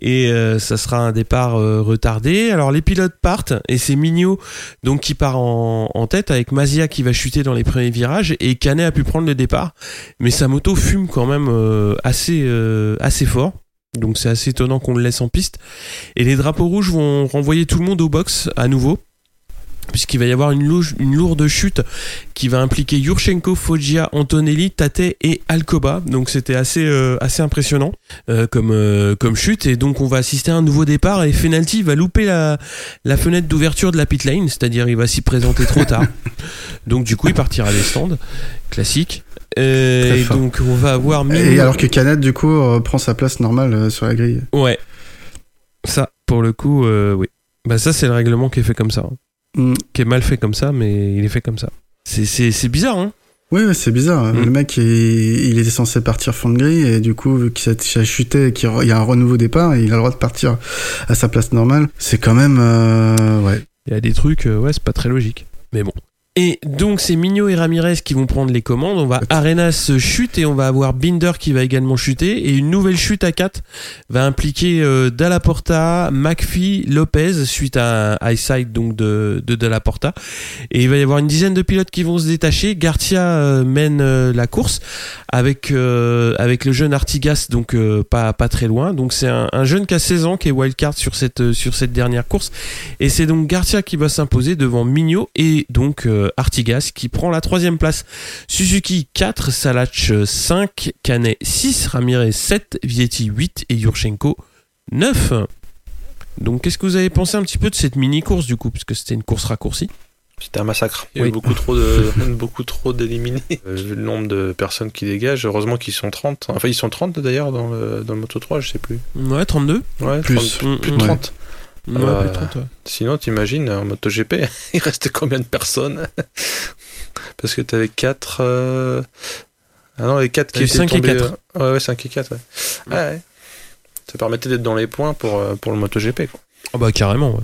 et euh, ça sera un départ euh, retardé. Alors les pilotes partent et c'est Mignot donc qui part en, en tête avec Mazia qui va chuter dans les premiers virages et Canet a pu prendre le départ mais sa moto fume quand même euh, assez euh, assez fort. Donc c'est assez étonnant qu'on le laisse en piste. Et les drapeaux rouges vont renvoyer tout le monde au box à nouveau puisqu'il va y avoir une, louche- une lourde chute qui va impliquer Yurchenko, Foggia, Antonelli, Tate et Alcoba. Donc c'était assez euh, assez impressionnant euh, comme euh, comme chute et donc on va assister à un nouveau départ et Fenalti va louper la la fenêtre d'ouverture de la pit lane, c'est-à-dire il va s'y présenter trop tard. donc du coup il partira des stands, classique. Et donc on va avoir et alors que Canet du coup reprend sa place normale sur la grille ouais ça pour le coup oui bah ça c'est le règlement qui est fait comme ça, hein. Mm. qui est mal fait comme ça mais il est fait comme ça. C'est c'est c'est bizarre hein. Oui, ouais, c'est bizarre. Mm. Le mec, il, il était censé partir fond de grille et du coup, vu qu'il s'est- a chuté et qu'il y a un renouveau départ, il a le droit de partir à sa place normale. C'est quand même, euh, ouais. Il y a des trucs, euh, ouais, c'est pas très logique. Mais bon. Et donc, c'est Mignot et Ramirez qui vont prendre les commandes. On va Arenas chute et on va avoir Binder qui va également chuter. Et une nouvelle chute à 4 va impliquer euh, Dalla Porta, McPhee, Lopez suite à un high side donc de, de Dalla Porta. Et il va y avoir une dizaine de pilotes qui vont se détacher. Garcia euh, mène euh, la course avec, euh, avec le jeune Artigas, donc euh, pas, pas très loin. Donc, c'est un, un jeune qui a 16 ans qui est wildcard sur cette, sur cette dernière course. Et c'est donc Garcia qui va s'imposer devant Mignot et donc euh, Artigas qui prend la troisième place. Suzuki 4, Salach 5, Canet 6, Ramirez 7, Vietti 8 et Yurchenko 9. Donc qu'est-ce que vous avez pensé un petit peu de cette mini-course du coup, puisque c'était une course raccourcie? C'était un massacre. Il y a Oui. eu beaucoup trop de, beaucoup trop d'éliminés. Euh, Vu le nombre de personnes qui dégagent, heureusement qu'ils sont 30. Enfin, ils sont 30 d'ailleurs dans le, dans le Moto 3, je sais plus. Ouais, 32 Ouais, Plus. 30, plus de Mm, mm. 30. Ouais, 30, ouais. Sinon, t'imagines, en MotoGP, il restait combien de personnes? Parce que t'avais 4. Euh... Ah non, les 4 qui étaient cinq et tombés- quatre. Ouais, ouais, 5 et 4, ouais. Ouais, ouais. Ça permettait d'être dans les points pour, euh, pour le MotoGP. Quoi. Ah bah carrément, ouais.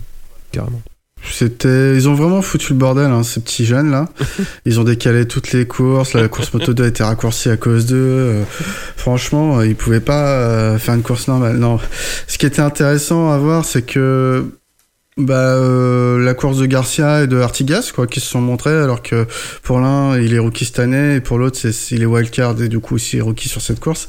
Carrément. C'était, ils ont vraiment foutu le bordel, hein, ces petits jeunes là. Ils ont décalé toutes les courses. La course moto 2 a été raccourcie à cause d'eux. Euh, franchement, euh, ils pouvaient pas euh, faire une course normale. Non. Ce qui était intéressant à voir, c'est que bah euh, la course de Garcia et de Artigas quoi qui se sont montrés alors que pour l'un il est rookie cette année et pour l'autre c'est il est wildcard et du coup aussi rookie sur cette course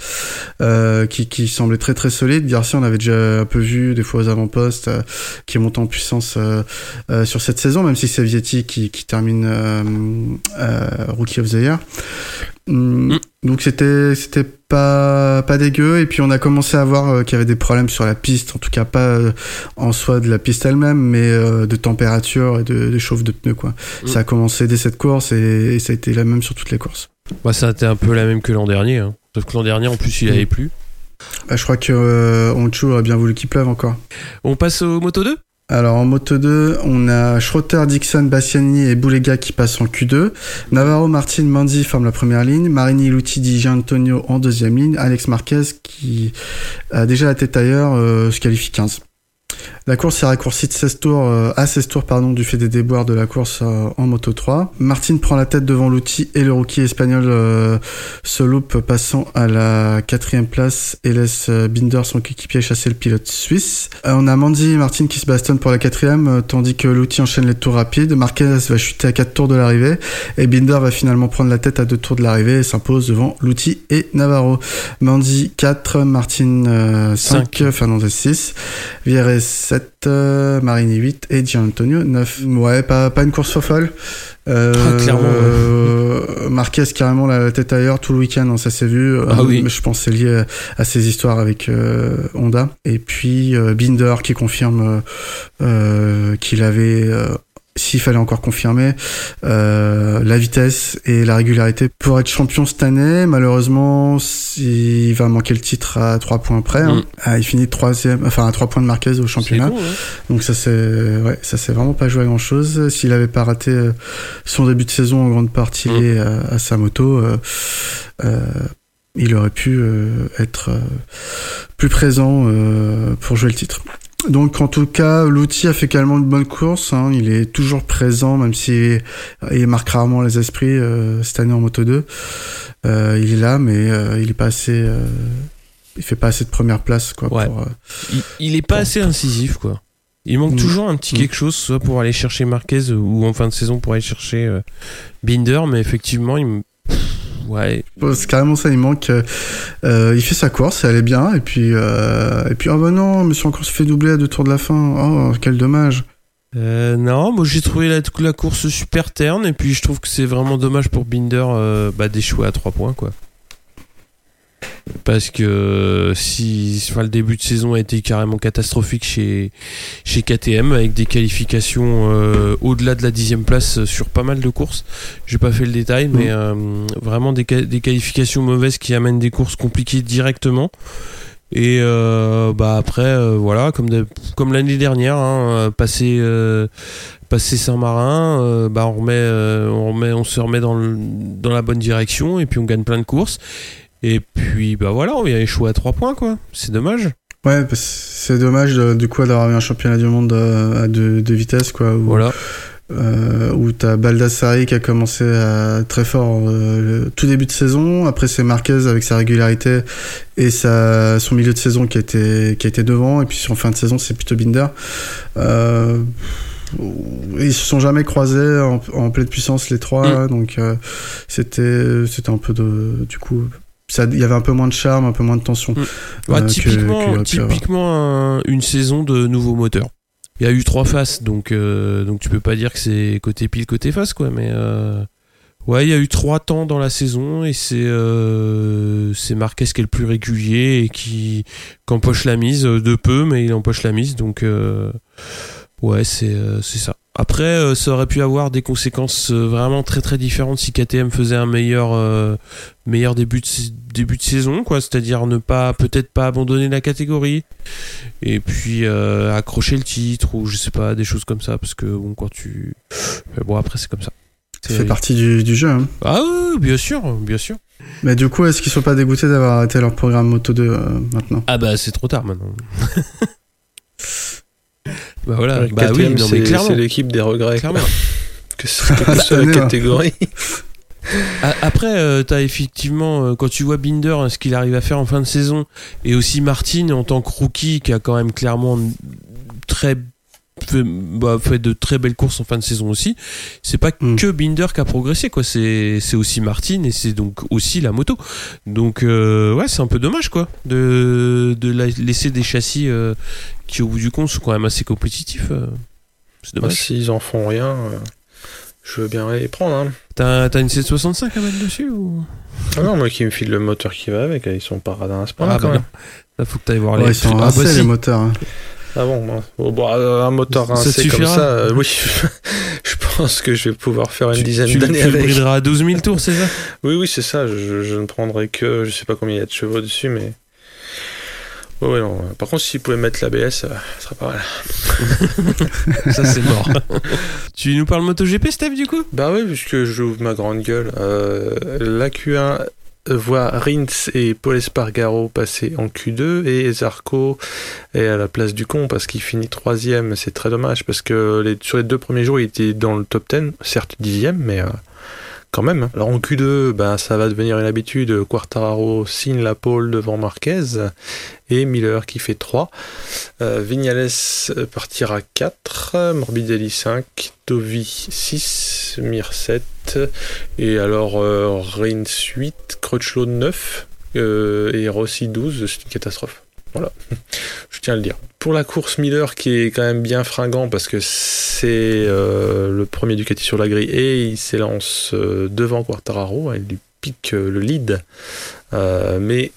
euh, qui qui semblait très très solide. Garcia on avait déjà un peu vu des fois aux avant-postes euh, qui est monté en puissance euh, euh, sur cette saison même si c'est Vietti qui qui termine euh, rookie of the year Mm. Donc c'était c'était pas pas dégueu et puis on a commencé à voir euh, qu'il y avait des problèmes sur la piste, en tout cas pas euh, en soi de la piste elle-même, mais euh, de température et de, de chauffe de pneus quoi. Mm. Ça a commencé dès cette course et, et ça a été la même sur toutes les courses. Bah, ça a été un peu la même que l'an dernier. Hein. Sauf que l'an dernier, en plus, il avait plu. Bah, je crois que aurait bien voulu qu'il pleuve encore. On passe au Moto 2 Alors en moto 2, on a Schroeter, Dixon, Bassiani et Boulega qui passent en Q2. Navarro, Martin, Manzi forment la première ligne. Marini, Lutti, Di Gianantonio en deuxième ligne. Alex Marquez qui a déjà la tête ailleurs euh, se qualifie 15. La course est raccourcie de 16 tours euh, à 16 tours pardon du fait des déboires de la course euh, en moto 3. Martin prend la tête devant l'outil et le rookie espagnol euh, se loupe passant à la quatrième place et laisse euh, Binder son équipier chasser le pilote suisse. Euh, on a Mandy et Martin qui se bastonnent pour la quatrième tandis que l'outil enchaîne les tours rapides. Marquez va chuter à 4 tours de l'arrivée et Binder va finalement prendre la tête à 2 tours de l'arrivée et s'impose devant l'outil et Navarro. Mandy 4, Martin euh, 5, Cinq. Fernandez 6, Vierez 7, euh, Marini 8 et Gianantonio 9. Ouais, pas, pas une course folle. Euh, Ah, clairement, euh, Marquez carrément la tête ailleurs tout le week-end, hein, ça s'est vu. Ah Euh, oui. Je pense que c'est lié à, à ses histoires avec Honda. Et puis Binder qui confirme qu'il avait, s'il fallait encore confirmer, euh, la vitesse et la régularité pour être champion cette année. Malheureusement, il va manquer le titre à 3 points près. hein. Mm. Ah, il finit troisième, enfin à 3 points de Marquez au C'est championnat. hein. Donc ça c'est ouais, ça s'est vraiment pas joué à grand chose. S'il avait pas raté euh, son début de saison en grande partie Mm. lié à, à sa moto, euh, euh, il aurait pu euh, être plus présent pour jouer le titre. Donc en tout cas, l'outil a fait également une bonne course. hein. Il est toujours présent, même si il marque rarement les esprits euh, cette année en Moto 2. Euh, il est là, mais euh, il est pas assez. euh, il fait pas assez de première place quoi. Ouais. Pour, euh, Il, il est pas assez incisif, quoi. Il manque Mm. toujours un petit Mm. quelque chose, soit pour aller chercher Marquez ou en fin de saison pour aller chercher euh, Binder, mais effectivement, il me. Ouais, C'est carrément ça, il manque. euh, euh, il fait sa course, elle est bien, et puis, euh, et puis, oh bah non, je suis encore fait doubler à deux tours de la fin. Oh, quel dommage. Euh, non, moi j'ai trouvé la, la course super terne et puis je trouve que c'est vraiment dommage pour Binder euh, bah, d'échouer à 3 points quoi. Parce que si enfin, le début de saison a été carrément catastrophique chez, chez KTM avec des qualifications euh, au-delà de la dixième place euh, sur pas mal de courses. J'ai pas fait le détail, mais euh, vraiment des, ca- des qualifications mauvaises qui amènent des courses compliquées directement. Et euh, bah après voilà comme de- comme l'année dernière hein, passer passer Saint-Marin euh, bah on remet euh, on remet on se remet dans le- dans la bonne direction et puis on gagne plein de courses et puis bah voilà on vient échouer à 3 points quoi c'est dommage Ouais, que c'est dommage de- du coup d'avoir eu un championnat du monde euh, à deux, deux vitesses, quoi. Où, voilà euh, où t'as Baldassari qui a commencé à, très fort euh, le tout début de saison. Après, c'est Marquez avec sa régularité et sa, son milieu de saison qui a été, qui été devant. Et puis, sur fin de saison, c'est plutôt Binder. Euh, ils se sont jamais croisés en, en pleine puissance les trois, Mm. donc euh, c'était c'était un peu de du coup il y avait un peu moins de charme, un peu moins de tension. Mm. euh, Bah, que- typiquement, un- une saison de nouveaux moteurs. Il y a eu trois faces, donc euh, donc tu peux pas dire que c'est côté pile côté face quoi, mais euh, ouais il y a eu trois temps dans la saison et c'est c'est Marquez qui est le plus régulier et qui, qui empoche la mise de peu, mais il empoche la mise donc ouais c'est euh, c'est ça. Après, euh, ça aurait pu avoir des conséquences euh, vraiment très très différentes si KTM faisait un meilleur euh, meilleur début de début de saison, quoi. C'est-à-dire ne pas peut-être pas abandonner la catégorie et puis euh, accrocher le titre ou je sais pas des choses comme ça parce que bon quand tu Mais bon après c'est comme ça. Ça fait partie du, du jeu. Hein. Ah oui, bien sûr, bien sûr. Mais du coup, est-ce qu'ils sont pas dégoûtés d'avoir arrêté leur programme Moto 2 euh, maintenant? Ah bah c'est trop tard maintenant. bah voilà, Ouais, bah oui, c'est- clairement. c'est l'équipe des regrets. Clairement. Que c'est hein. catégorie. A- Après, euh, t'as effectivement, euh, quand tu vois Binder, hein, ce qu'il arrive à faire en fin de saison, et aussi Martin en tant que rookie, qui a quand même clairement très fait, bah, fait de très belles courses en fin de saison aussi. C'est pas Mm. que Binder qui a progressé, quoi. C'est c'est aussi Martin et c'est donc aussi la moto. Donc euh, ouais, c'est un peu dommage, quoi, de de la- laisser des châssis euh, qui au bout du compte sont quand même assez compétitifs. euh. C'est Bah, dommage. S'ils en font rien, euh, je veux bien les prendre. hein. T'as t'as une 765 à mettre dessus ou? Ah non, moi qui me file le moteur qui va avec, ils sont pas radins à ce point-là Ah, quand bah même. Là, faut que t'ailles voir Ouais, les. ils sont ah, bah, si. les moteurs. hein. Ah bon, moi, bon, bon, un moteur Ça rincé te comme ça, euh, oui, je pense que je vais pouvoir faire une Tu, dizaine tu, d'années tu avec. brideras à 12 000 tours, c'est ça? Oui, oui, c'est ça. Je, je ne prendrai que, je sais pas combien il y a de chevaux dessus, mais. Ouais, ouais, non. Par contre, s'il pouvait mettre l'ABS, euh, ça serait pas mal. Ça, c'est mort. tu nous parles MotoGP, Steph, du coup? Bah oui, puisque j'ouvre ma grande gueule. Euh, la Q1 voit Rins et Paul Espargaro passer en Q2 et Zarco est à la place du con parce qu'il finit troisième. C'est très dommage parce que sur les deux premiers jours, il était dans le top 10, certes dixième, mais euh, quand même. Alors en Q2, ben, ça va devenir une habitude. Quartararo signe la pole devant Marquez et Miller qui fait 3. Euh, Vignales partira 4, Morbidelli 5, Dovi 6, Mir 7, et alors euh, Rins 8, Crutchlow 9 euh, et Rossi 12, c'est une catastrophe. Voilà, je tiens à le dire. Pour la course Miller qui est quand même bien fringant parce que c'est euh, le premier Ducati sur la grille et il s'élance euh, devant Quartararo, hein, il lui pique euh, le lead. Mais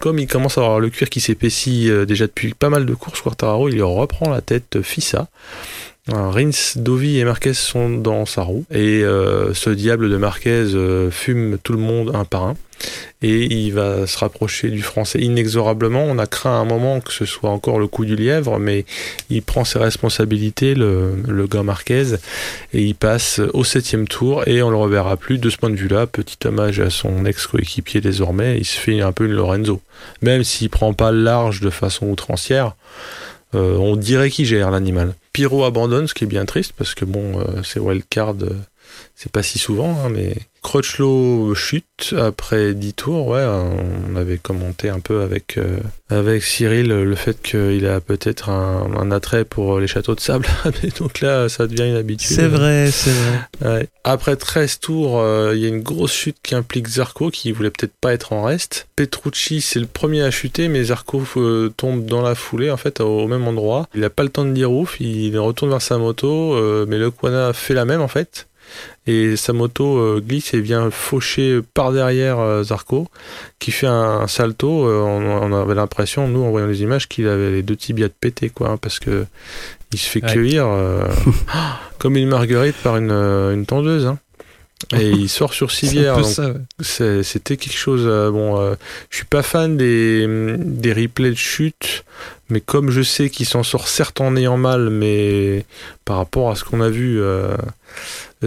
comme il commence à avoir le cuir qui s'épaissit déjà depuis pas mal de courses, Quartararo il reprend la tête Fissa. Rins, Dovi et Marquez sont dans sa roue et euh, ce diable de Marquez euh, fume tout le monde un par un et il va se rapprocher du français inexorablement. On a craint un moment que ce soit encore le coup du lièvre, mais il prend ses responsabilités, le, le gars Marquez, et il passe au septième tour et on le reverra plus. De ce point de vue-là, petit hommage à son ex-coéquipier désormais, il se fait un peu une Lorenzo. Même s'il prend pas large de façon outrancière, euh, on dirait qu'il gère l'animal. Pyro abandonne, ce qui est bien triste parce que bon, euh, c'est wildcard, euh, c'est pas si souvent, hein, mais Crutchlow chute après 10 tours. Ouais, on avait commenté un peu avec euh, avec Cyril le fait qu'il a peut-être un, un attrait pour les châteaux de sable. Mais donc là, ça devient une habitude. C'est vrai, c'est vrai. Ouais. Après 13 tours, euh, il y a une grosse chute qui implique Zarco qui voulait peut-être pas être en reste. Petrucci, c'est le premier à chuter, mais Zarco euh, tombe dans la foulée en fait au même endroit. Il a pas le temps de dire ouf, il retourne vers sa moto, mais le Kwana fait la même en fait. Et sa moto euh, glisse et vient faucher par derrière euh, Zarco, qui fait un, un salto. Euh, on, on avait l'impression, nous, en voyant les images, qu'il avait les deux tibias de pété, quoi, hein, parce que il se fait cueillir euh, comme une marguerite par une, une tondeuse. hein. Et il sort sur civière. ouais. C'était quelque chose. euh, bon, euh, je suis pas fan des, des replays de chute, mais comme je sais qu'il s'en sort certes en ayant mal, mais par rapport à ce qu'on a vu, euh,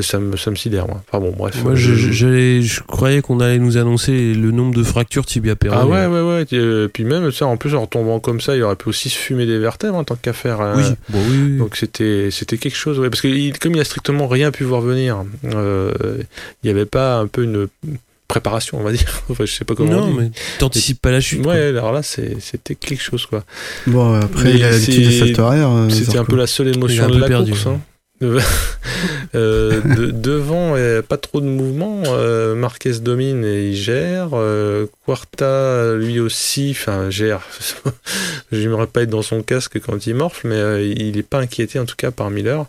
ça me, ça me sidère. Moi. Enfin bon, bref. Moi, je, je- j'allais- je croyais qu'on allait nous annoncer le nombre de fractures tibia péroné. Ah ouais, ouais, ouais. euh, puis même ça, en plus, en retombant comme ça, il aurait pu aussi se fumer des vertèbres en tant qu'à faire. euh, Oui, bon, oui, oui. Donc c'était quelque chose, ouais, parce que il- comme il a strictement rien pu voir venir, euh, il n'y avait pas un peu une préparation, on va dire. Enfin, je sais pas comment. non, on dit. mais t'anticipes pas la chute. quoi. Ouais, alors là, c'était quelque chose, quoi. Bon, après, Mais il a l'habitude des c'est- saltos arrière. euh, C'était un peu la seule émotion de la perdu, course. ouais. hein. Euh, de- devant, euh, pas trop de mouvement. euh, Marquez domine et il gère. euh, Quarta, lui aussi, enfin, gère. J'aimerais pas être dans son casque quand il morfle, mais euh, il est pas inquiété en tout cas par Miller.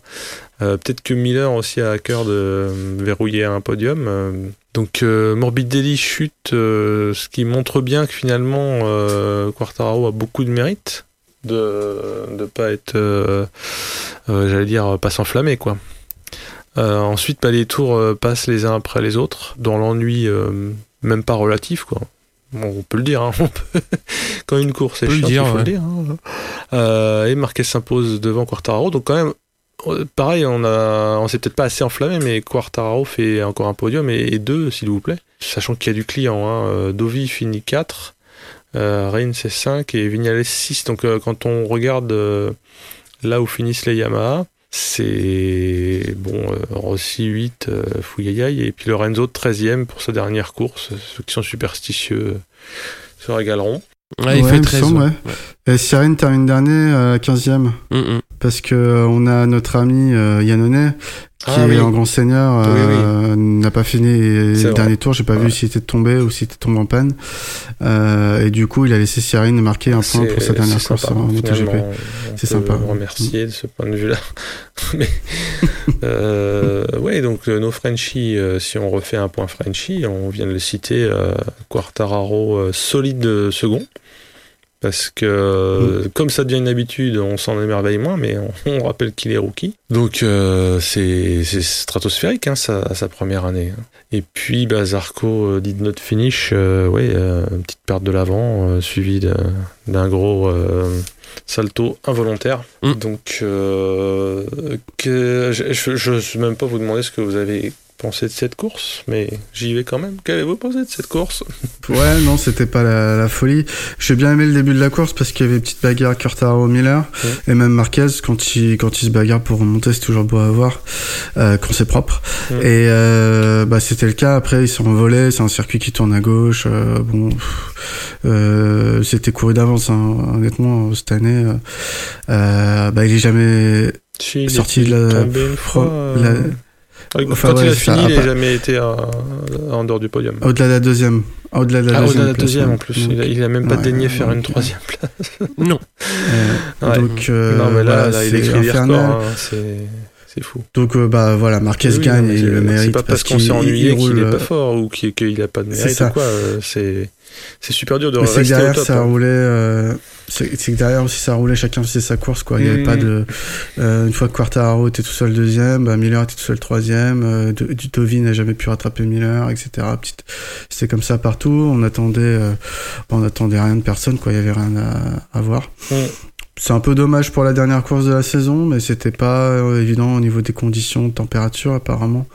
Euh, Peut-être que Miller aussi a à cœur de verrouiller un podium. Donc euh, Morbidelli chute, euh, ce qui montre bien que finalement euh, Quartararo a beaucoup de mérite de de pas être, euh, euh, j'allais dire, pas s'enflammer quoi. Ensuite, bah, les tours passent les uns après les autres dans l'ennui même pas relatif quoi. Bon, on peut le dire, hein, on peut- quand une course est chiante, il faut ouais. le dire. hein. Et Marquez s'impose devant Quartararo, donc quand même Pareil, on a, on s'est peut-être pas assez enflammé, mais Quartararo fait encore un podium et, et deux, s'il vous plaît. Sachant qu'il y a du client, hein. Euh, Dovi finit 4, euh, Reigns c'est 5 et Vignales 6. Donc euh, quand on regarde euh, là où finissent les Yamaha, c'est bon, euh, Rossi 8, euh, Fouillaï, et puis Lorenzo 13e pour sa dernière course. Ceux qui sont superstitieux euh, se régaleront. Ouais, il Ouais, fait me 13. semble, ouais. ouais. Et Cyrine termine dernier à 15ème. Mm, mm. Parce que euh, on a notre ami euh, Yannone qui Ah est oui. en grand seigneur, Oui, oui. euh, n'a pas fini le dernier tour. J'ai pas Ouais. vu s'il était tombé ou s'il était tombé en panne. Euh, et du coup, il a laissé Cyrine marquer un point pour sa dernière course sympa, en MotoGP. finalement. On C'est sympa. remercier de ce point de vue-là. Mais euh, ouais, donc nos Frenchies, euh, si on refait un point Frenchie, on vient de le citer, euh, Quartararo euh, solide second. Parce que, euh, comme ça devient une habitude, on s'en émerveille moins, mais on, on rappelle qu'il est rookie. Donc, euh, c'est stratosphérique, hein, sa, sa première année. Et puis, bah, Zarco euh, did not finish, euh, ouais, euh, une petite perte de l'avant, euh, suivie d'un gros salto involontaire. Mm. Donc, que, je, je sais même pas vous demander ce que vous avez pensé de cette course, mais j'y vais quand même. Qu'avez-vous pensé de cette course? Ouais, non, c'était pas la, la folie. J'ai bien aimé le début de la course parce qu'il y avait une petite bagarre Quartaro Miller et même Marquez quand il quand il se bagarre pour remonter, c'est toujours beau à voir euh, quand c'est propre. Et euh, bah c'était le cas. Après, ils sont envolés. C'est un circuit qui tourne à gauche. euh, bon, euh, c'était couru d'avance. Hein, honnêtement, cette année, euh, euh, bah il est jamais Si, il sorti de la, euh, Quand il a fini, il n'a jamais été euh, en dehors du podium. au-delà de la deuxième. Au-delà de la Ah, deuxième. au-delà de la deuxième en plus. Donc, Il a, il a même pas ouais, daigné faire une euh, troisième place. Non. euh, Ouais. Donc, euh, non, mais là, voilà, là, il c'est écrit des records. hein, c'est, c'est fou. Donc euh, bah voilà, Marquez Oui, gagne et il le mérite. C'est pas parce qu'on s'est qu'il- ennuyé il qu'il roule, est pas euh, fort ou qu'il qu'il a pas de mérite ça. ou quoi. euh, C'est, c'est super dur de Mais c'est que rester au derrière top. ça hein. roulait. euh, c'est que derrière aussi ça roulait, chacun faisait sa course quoi. Il y avait pas de. euh, une fois que Quartararo était tout seul deuxième, bah, Miller était tout seul troisième. Euh, De- du Dovi n'a jamais pu rattraper Miller, etc. Petite- C'était comme ça partout. On attendait, euh, on attendait rien de personne quoi. Il y avait rien à, à voir. Mhm. C'est un peu dommage pour la dernière course de la saison, mais c'était pas euh, évident au niveau des conditions de température apparemment.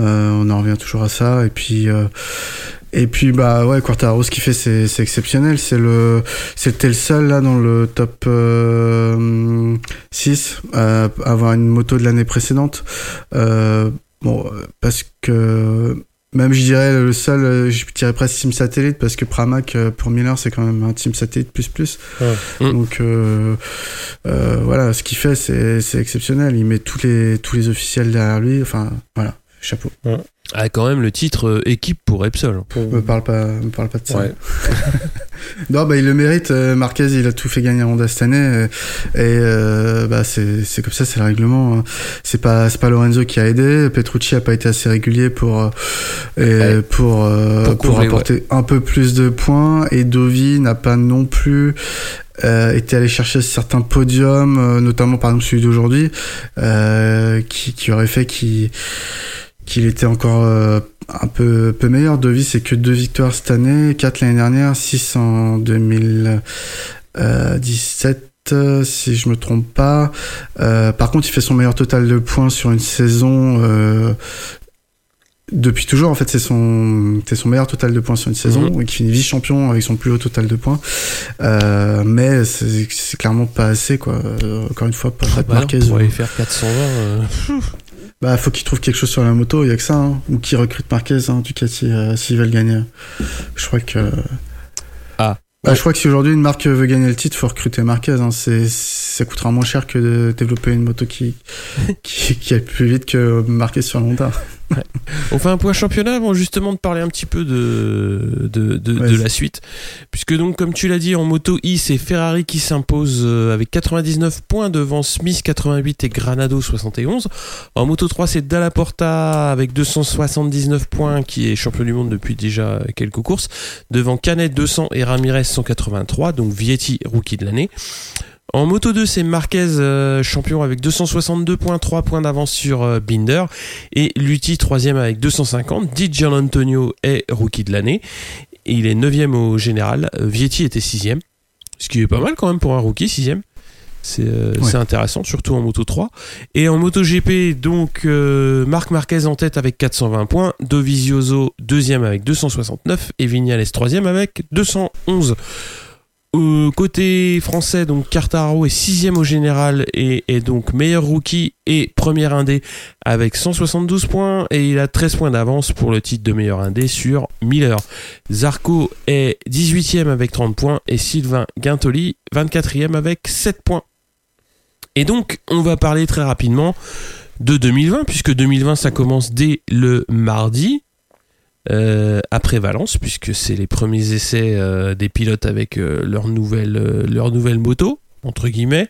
Euh, on en revient toujours à ça. Et puis, euh, et puis bah ouais, Quartaro, ce qu'il fait, c'est c'est exceptionnel. C'est le, c'était le seul là dans le top euh, 6 à avoir une moto de l'année précédente. Euh, bon, parce que même je dirais le seul, euh, je dirais presque team satellite parce que Pramac euh, pour Miller c'est quand même un team satellite plus plus. Mm. Donc euh, euh, voilà, ce qu'il fait c'est c'est exceptionnel. Il met tous les tous les officiels derrière lui. Enfin voilà, chapeau. Ah, quand même le titre euh, équipe pour Repsol. Me parle pas, me parle pas de ça. Ouais. Non, bah il le mérite. euh, Marquez, il a tout fait gagner à Honda cette année, euh, et euh, bah c'est c'est comme ça, c'est le règlement. hein. C'est pas c'est pas Lorenzo qui a aidé. Petrucci a pas été assez régulier pour euh, et Ouais. pour euh, Pour pour, apporter un peu plus de points. Et Dovi n'a pas non plus euh, été allé chercher certains podiums, euh, notamment par exemple celui d'aujourd'hui, euh, qui qui aurait fait qu'il qu'il était encore euh, un peu, peu meilleur. Dovi, c'est que deux victoires cette année, quatre l'année dernière, 6 en 2017, euh, si je me trompe pas. Euh, par contre, il fait son meilleur total de points sur une saison. euh, depuis toujours, en fait, c'est son, c'est son meilleur total de points sur une saison, et qui finit vice-champion avec son plus haut total de points. Euh, mais c'est clairement pas assez, quoi. Encore une fois, pas Bah non, Marquez. pour euh, aller faire 420. Bah, faut qu'il trouve quelque chose sur la moto, il y a que ça, hein. ou qu'il recrute Marquez, hein, Ducati, euh, s'ils veulent gagner. Je crois que. Ah. Bah, je crois que si aujourd'hui une marque veut gagner le titre, faut recruter Marquez. Hein. C'est, ça coûtera moins cher que de développer une moto qui, qui, qui aille plus vite que Marquez sur Honda. On fait un point championnat avant justement de parler un petit peu de, de, de, la suite. Puisque donc, comme tu l'as dit, en moto I, c'est Ferrari qui s'impose euh, avec 99 points devant Smith 88 et Granado 71. En moto 3, c'est Dalla Porta avec 279 points qui est champion du monde depuis déjà quelques courses. Devant Canet 200 et Ramirez 183, donc Vietti rookie de l'année. En moto 2, c'est Marquez euh, champion avec 262 points, 3 points d'avance sur euh, Binder. Et Lutti troisième avec 250. Di Antonio est rookie de l'année. Il est 9 au général. Euh, Vietti était 6 Ce qui est pas mal quand même pour un rookie, 6 c'est euh, Ouais. intéressant, surtout en moto 3. Et en moto GP, donc euh, Marc Marquez en tête avec 420 points, Dovizioso deuxième avec 269 et Vignales troisième avec 211. Euh, côté français, donc Cartaro est sixième au général et est donc meilleur rookie et premier indé avec 172 points et il a 13 points d'avance pour le titre de meilleur indé sur Miller. Zarco est 18e avec 30 points et Sylvain Guintoli 24e avec 7 points. Et donc, on va parler très rapidement de 2020, puisque 2020, ça commence dès le mardi, après Valence, puisque c'est les premiers essais euh, des pilotes avec euh, leur, nouvelle, euh, leur nouvelle moto, entre guillemets.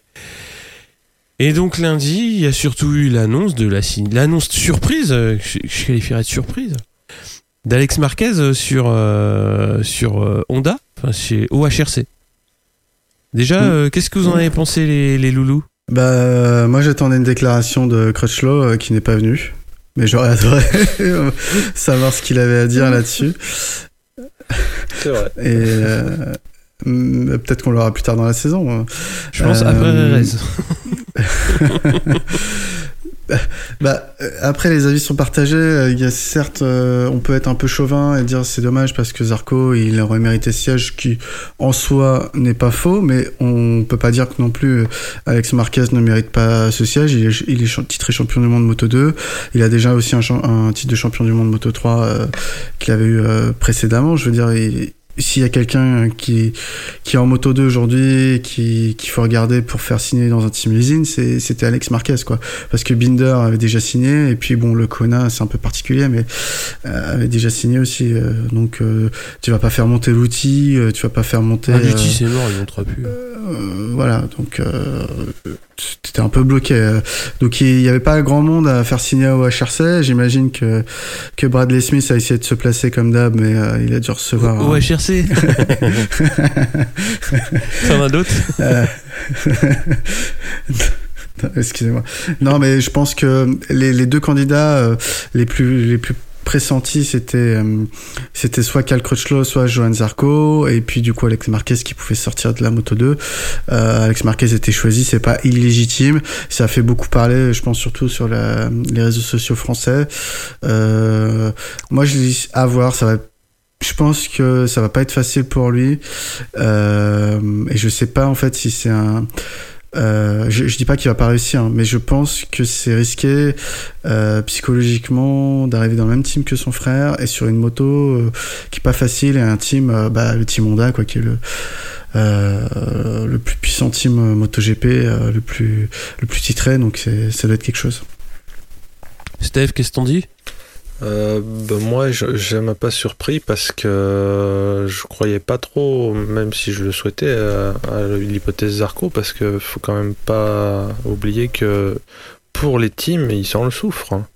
Et donc lundi, il y a surtout eu l'annonce de la l'annonce surprise, euh, je, je qualifierais de surprise, d'Alex Marquez euh, sur, euh, sur euh, Honda, enfin chez OHRC. Déjà, Mm. euh, qu'est-ce que vous en avez pensé les, les loulous? Bah, euh, moi j'attendais une déclaration de Crutchlow euh, qui n'est pas venu. Mais j'aurais adoré savoir ce qu'il avait à dire là-dessus. C'est vrai. Et euh, peut-être qu'on l'aura plus tard dans la saison. Je pense Euh, après Rez. Bah, euh, après, les avis sont partagés. Euh, Il y a certes, euh, on peut être un peu chauvin et dire c'est dommage parce que Zarco, il aurait mérité ce siège qui, en soi, n'est pas faux, mais on peut pas dire que non plus Alex Marquez ne mérite pas ce siège. Il est, titré champion du monde Moto 2. Il a déjà aussi un, titre de champion du monde Moto 3 euh, qu'il avait eu précédemment. Je veux dire, s'il y a quelqu'un qui, qui est en moto 2 aujourd'hui, qui qu'il faut regarder pour faire signer dans un team usine, c'est- c'était Alex Marquez, quoi parce que Binder avait déjà signé et puis bon le Kona c'est un peu particulier mais euh, avait déjà signé aussi euh, donc euh, tu vas pas faire monter l'outil euh, tu vas pas faire monter Ah, l'outil, euh, c'est mort, ils montera plus. euh, voilà donc euh, t'étais un peu bloqué euh. donc il y avait pas grand monde à faire signer au HRC j'imagine que que Bradley Smith a essayé de se placer comme d'hab mais euh, il a dû recevoir un- OHRC T'en as d'autres Euh, Excusez-moi. Non, mais je pense que les, les deux candidats euh, les plus les plus pressentis, c'était euh, c'était soit Cal Crutchlow, soit Johan Zarco, et puis du coup Alex Marquez qui pouvait sortir de la Moto 2. Euh, Alex Marquez était choisi, c'est pas illégitime. Ça a fait beaucoup parler, je pense surtout sur la- les réseaux sociaux français. Euh, moi, je dis à voir, ça va je pense que ça va pas être facile pour lui euh, et je sais pas en fait si c'est un euh, je, je dis pas qu'il va pas réussir, hein, mais je pense que c'est risqué euh, psychologiquement d'arriver dans le même team que son frère et sur une moto euh, qui est pas facile et un team, bah, le team Honda quoi, qui est le le plus puissant team MotoGP, le plus le plus titré, donc ça doit être quelque chose. Steph, qu'est-ce que t'en dis? Euh, bah, moi, je j'aime pas surpris parce que je croyais pas trop, même si je le souhaitais, à, à l'hypothèse Zarco, parce que faut quand même pas oublier que pour les teams, ils s'en le souffrent. hein.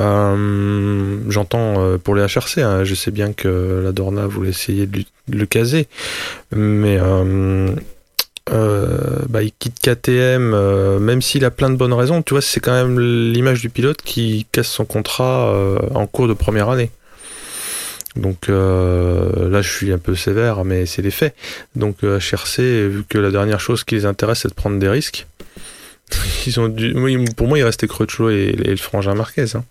Euh, J'entends euh, pour les HRC, hein, je sais bien que la Dorna voulait essayer de le caser, mais euh, euh, bah, il quitte KTM, euh, même s'il a plein de bonnes raisons. Tu vois, c'est quand même l'image du pilote qui casse son contrat euh, en cours de première année. Donc euh, là, je suis un peu sévère, mais c'est les faits. Donc euh, HRC, vu que la dernière chose qui les intéresse, c'est de prendre des risques, ils ont dû, pour moi, il restait Crutchlow et, le frangin Marquez. hein.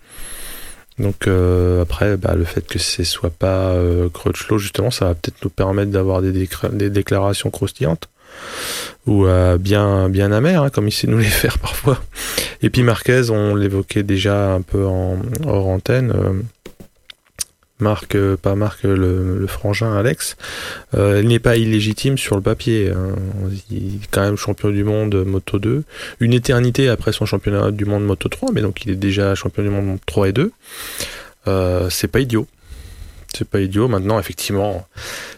Donc euh, après, bah, le fait que ce soit pas euh, Crutchlow, justement, ça va peut-être nous permettre d'avoir des déclarations croustillantes ou euh, bien bien amères, hein, comme il sait nous les faire parfois. Et puis Marquez, on l'évoquait déjà un peu en hors antenne. euh, Marc, euh, pas Marc, le, frangin Alex, il n'est pas illégitime sur le papier. hein. Il est quand même champion du monde Moto 2, une éternité après son championnat du monde Moto 3, mais donc il est déjà champion du monde 3 et 2. Euh, c'est pas idiot. C'est pas idiot. Maintenant, effectivement,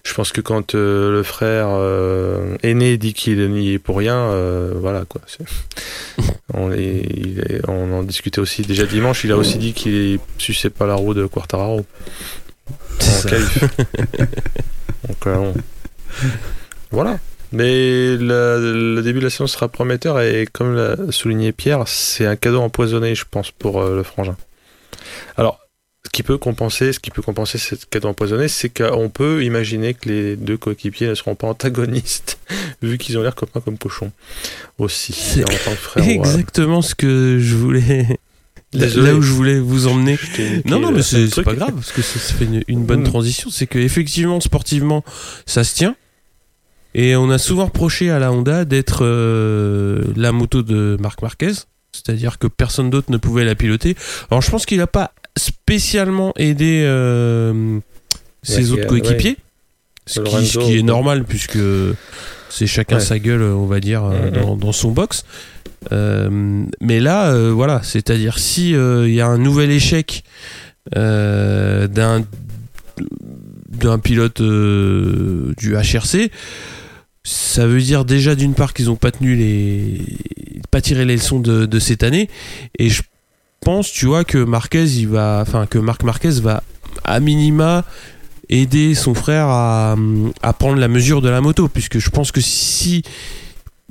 je pense que quand euh, le frère euh, aîné dit qu'il n'y est pour rien, euh, voilà quoi. On, est- il est- on en discutait aussi déjà dimanche. Il a aussi dit qu'il suçait pas la roue de Quartararo. En. Donc bon. voilà. Mais le, le début de la saison sera prometteur et comme l'a souligné Pierre, c'est un cadeau empoisonné, je pense, pour le frangin. Alors, ce qui peut compenser, ce qui peut compenser ce cadeau empoisonné, c'est qu'on peut imaginer que les deux coéquipiers ne seront pas antagonistes, vu qu'ils ont l'air copains comme cochons aussi, C'est en tant que frère. Exactement ce que je voulais. Là- Désolé. Là où je voulais vous emmener. Non, non, mais c'est le c'est pas grave, parce que ça, ça fait une, une bonne Mm. transition. C'est que effectivement, sportivement, ça se tient. Et on a souvent reproché à la Honda d'être euh, la moto de Marc Marquez. C'est-à-dire que personne d'autre ne pouvait la piloter. Alors je pense qu'il n'a pas spécialement aidé euh, ses Ouais, autres ouais. coéquipiers. Ce, qui, Lorenzo, ce qui est normal puisque c'est chacun Ouais. sa gueule, on va dire, euh, Mhm. dans, dans son box. Euh, mais là, euh, voilà, c'est-à-dire si il y a un nouvel échec d'un d'un pilote du HRC, ça veut dire déjà d'une part qu'ils n'ont pas tenu les pas tiré les leçons de, de, cette année et je pense tu vois que Marquez il va enfin que Marc Marquez va à minima aider son frère à, à, prendre la mesure de la moto. Puisque je pense que si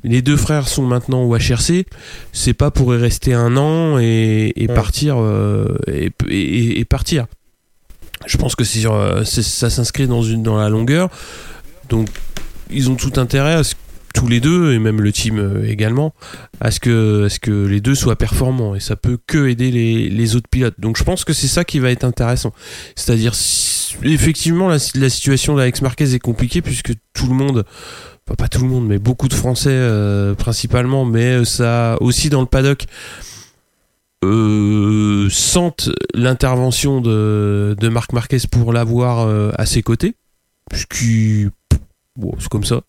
les deux frères sont maintenant au HRC c'est pas pour y rester un an et, et partir euh, et, et, partir. Je pense que c'est ça s'inscrit dans une dans la longueur. Donc ils ont tout intérêt à ce tous les deux et même le team euh, également à ce que à ce que les deux soient performants et ça peut que aider les, autres pilotes. Donc je pense que c'est ça qui va être intéressant. C'est-à-dire effectivement la, situation d'Alex Marquez est compliquée puisque tout le monde enfin, pas tout le monde mais beaucoup de Français euh, principalement mais euh, ça aussi dans le paddock euh, sentent l'intervention de, de Marc Marquez pour l'avoir à ses côtés. Puisqu'il bon, c'est comme ça.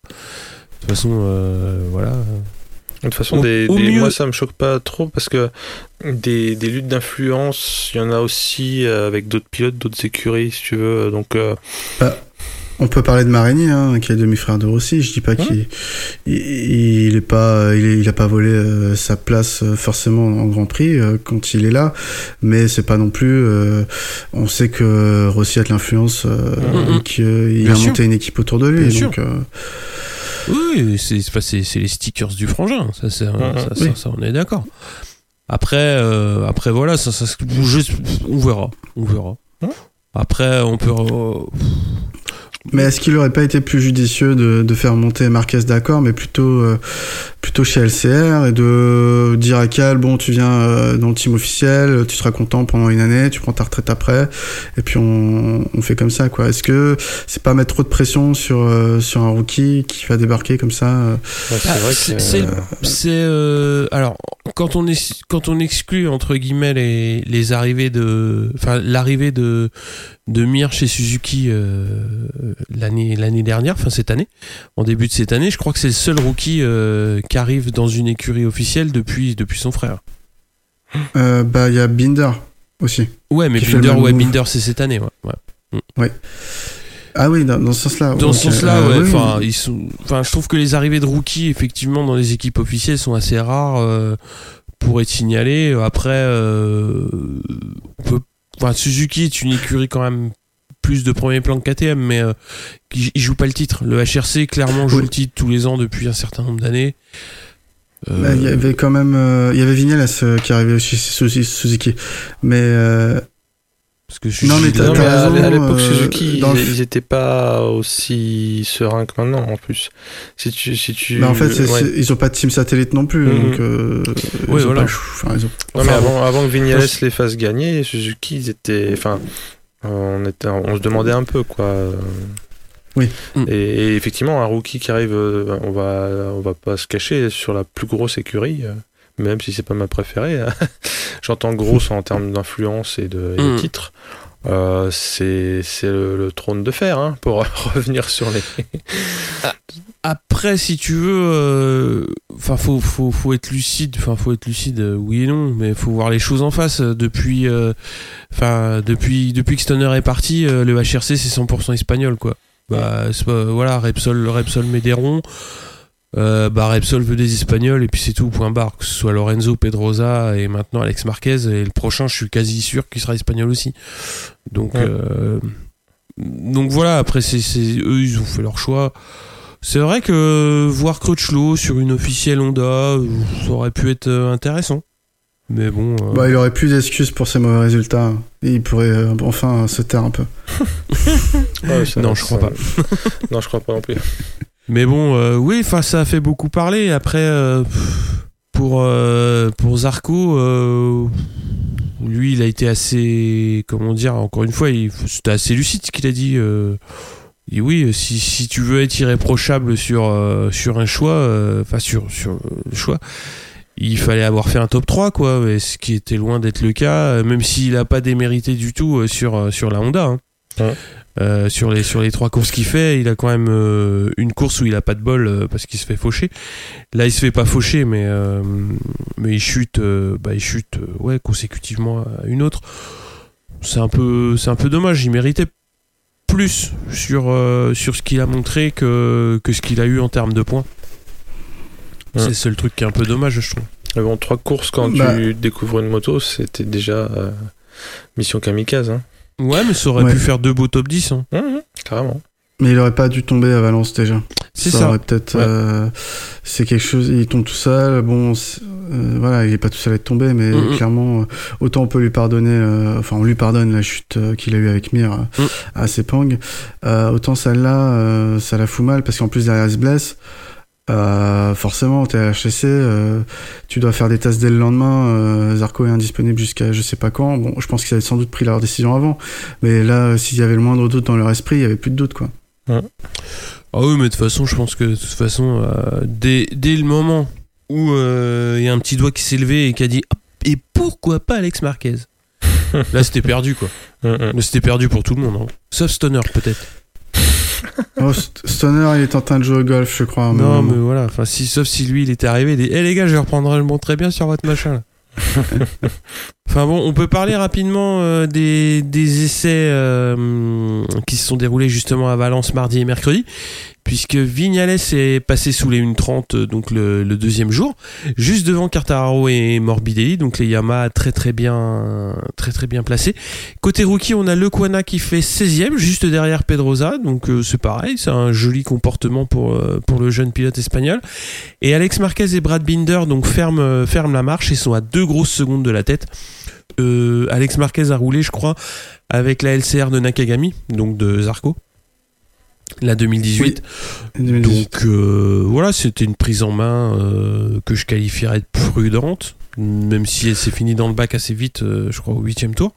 De toute façon, euh, voilà. De toute façon, des, moi ça me choque pas trop parce que des, des luttes d'influence, il y en a aussi euh, avec d'autres pilotes, d'autres écuries, si tu veux. Donc, euh, bah, on peut parler de Marini, hein, qui est demi-frère de Rossi. Je dis pas qu'il il, est pas, il, a pas volé euh, sa place euh, forcément en Grand Prix euh, quand il est là, mais c'est pas non plus. on sait que Rossi a de l'influence, mm-hmm. qu'il a monté une équipe autour de lui. donc, oui, c'est les stickers du frangin. Ça, ça, mm-hmm. ça, on est d'accord. Après, après voilà, ça, ça, on verra, on verra. Après, on peut. Mais est-ce qu'il aurait pas été plus judicieux de, de faire monter Marquez d'accord, mais plutôt euh, plutôt chez LCR et de dire à Cal bon tu viens euh, dans le team officiel, tu seras content pendant une année, tu prends ta retraite après, et puis on, on fait comme ça quoi. Est-ce que c'est pas mettre trop de pression sur euh, sur un rookie qui va débarquer comme ça C'est c'est alors quand on est quand on exclut entre guillemets les les arrivées de enfin l'arrivée de de Mir chez Suzuki euh, l'année l'année dernière, enfin cette année, en début de cette année. Je crois que c'est le seul rookie euh, qui arrive dans une écurie officielle depuis depuis son frère. Euh, bah il y a Binder aussi. Ouais, mais Binder, ouais, Binder c'est cette année, ouais. ouais. Mm. Ah oui, dans, ce sens-là. Dans ce sens-là, ouais. Enfin, ils sont. Enfin, je trouve que les arrivées de rookies, effectivement, dans les équipes officielles, sont assez rares pour être signalées. Après, on peut Enfin, Suzuki est une écurie quand même plus de premier plan que KTM, mais euh, il joue pas le titre. Le HRC clairement joue le titre tous les ans depuis un certain nombre d'années. Euh, bah, il y avait quand même, euh, il y avait Vignales qui arrivait aussi Suzuki, mais parce que non, mais, à l'époque, Suzuki, ils, étaient pas aussi sereins que maintenant, en plus. Si tu, si tu. Mais en fait, ils ont pas de team satellite non plus, donc. Euh, oui, voilà. Enfin, non, mais avant, avant que Vignales les fasse gagner, Suzuki, ils étaient, enfin, on était, on se demandait un peu, quoi. Oui. Et, effectivement, un rookie qui arrive, euh, on va, on va pas se cacher sur la plus grosse écurie. Euh, même si c'est pas ma préférée. Hein. J'entends grosse en termes d'influence et de, mm. titres. Euh, c'est le, trône de fer hein, pour revenir sur les. Ah, après, si tu veux, euh, enfin, faut, faut, faut être lucide. Enfin, faut être lucide, euh, oui et non, mais faut voir les choses en face. Depuis, enfin, depuis, depuis que Stoner est parti, le HRC c'est 100% espagnol, quoi. Bah, voilà, Repsol, Repsol Médéron euh, bah Repsol veut des Espagnols et puis c'est tout, point barre. Que ce soit Lorenzo, Pedrosa et maintenant Alex Marquez. Et le prochain, je suis quasi sûr qu'il sera espagnol aussi. Donc, euh, donc voilà, après, c'est, eux, ils ont fait leur choix. C'est vrai que voir Crutchlow sur une officielle Honda, ça aurait pu être euh, intéressant. Mais bon. Euh, bah, il aurait plus d'excuses pour ses mauvais résultats. il pourrait euh, enfin se taire un peu. non, je crois pas. non, je crois pas non plus. Mais bon, euh, oui, enfin, ça a fait beaucoup parler. Après, euh, pour euh, pour Zarco, lui, il a été assez, comment dire, encore une fois, c'était assez lucide ce qu'il a dit. Et oui, si, si tu veux être irréprochable sur sur un choix, enfin sur sur le choix, il fallait avoir fait un top 3 quoi, ce qui était loin d'être le cas, même s'il n'a pas démérité du tout sur sur la Honda. Hein. Ouais. Euh, sur les sur les trois courses qu'il fait, il a quand même euh, une course où il a pas de bol euh, parce qu'il se fait faucher. Là, il se fait pas faucher, mais euh, mais il chute, euh, bah il chute, euh, ouais, consécutivement à une autre. C'est un peu c'est un peu dommage. Il méritait plus sur euh, sur ce qu'il a montré que que ce qu'il a eu en termes de points. Ouais. C'est le seul truc qui est un peu dommage, je trouve. Mais bon, trois courses quand Bah. tu découvres une moto, c'était déjà euh, mission kamikaze. Hein. Ouais, mais ça aurait Ouais. pu faire deux beaux top 10. hein. Mhm, carrément. Mais il aurait pas dû tomber à Valence déjà. C'est ça. ça. aurait peut-être. Ouais. euh, c'est quelque chose. Il tombe tout seul. Bon, euh, voilà, il est pas tout seul à être tombé, mais Mhm. clairement, euh, autant on peut lui pardonner. euh, enfin, on lui pardonne la chute qu'il a eue avec Mir à Sepang. Euh, autant celle-là, euh, ça la fout mal parce qu'en plus derrière elle se blesse. Euh, forcément, t'es à euh, tu dois faire des tests dès le lendemain. euh, Zarco est indisponible jusqu'à je sais pas quand. Bon, je pense qu'ils avaient sans doute pris leur décision avant, mais là, s'il y avait le moindre doute dans leur esprit, il y avait plus de doute, quoi. Ah oui, mais de toute façon, je pense que de toute façon, euh, dès, dès le moment où euh, il y a un petit doigt qui s'est levé et qui a dit Hop, et pourquoi pas Alex Marquez? Là, c'était perdu quoi. Mhm. Là, c'était perdu pour tout le monde. hein. Sauf Stoner peut-être. Oh, St- Stoner, il est en train de jouer au golf, je crois. Non, mais voilà. Enfin, si, sauf si lui, il était arrivé, il dit Eh les gars, je vais reprendre le bon très bien sur votre machin. là. enfin bon, on peut parler rapidement euh, des, des essais euh, qui se sont déroulés justement à Valence mardi et mercredi, puisque Vignales est passé sous les 1.30 euh, donc le, deuxième jour, juste devant Cartararo et Morbidelli, donc les Yamaha très très bien très très bien placés. Côté rookie, on a Lequana qui fait 16e, juste derrière Pedrosa, donc euh, c'est pareil, c'est un joli comportement pour, euh, pour le jeune pilote espagnol. Et Alex Marquez et Brad Binder donc ferment, ferment la marche et sont à deux grosses secondes de la tête. Alex Marquez a roulé, je crois, avec la LCR de Nakagami, donc de Zarco, la 2018. 2018. Donc euh, voilà, c'était une prise en main euh, que je qualifierais de prudente, même si elle s'est finie dans le bac assez vite, euh, je crois au huitième tour.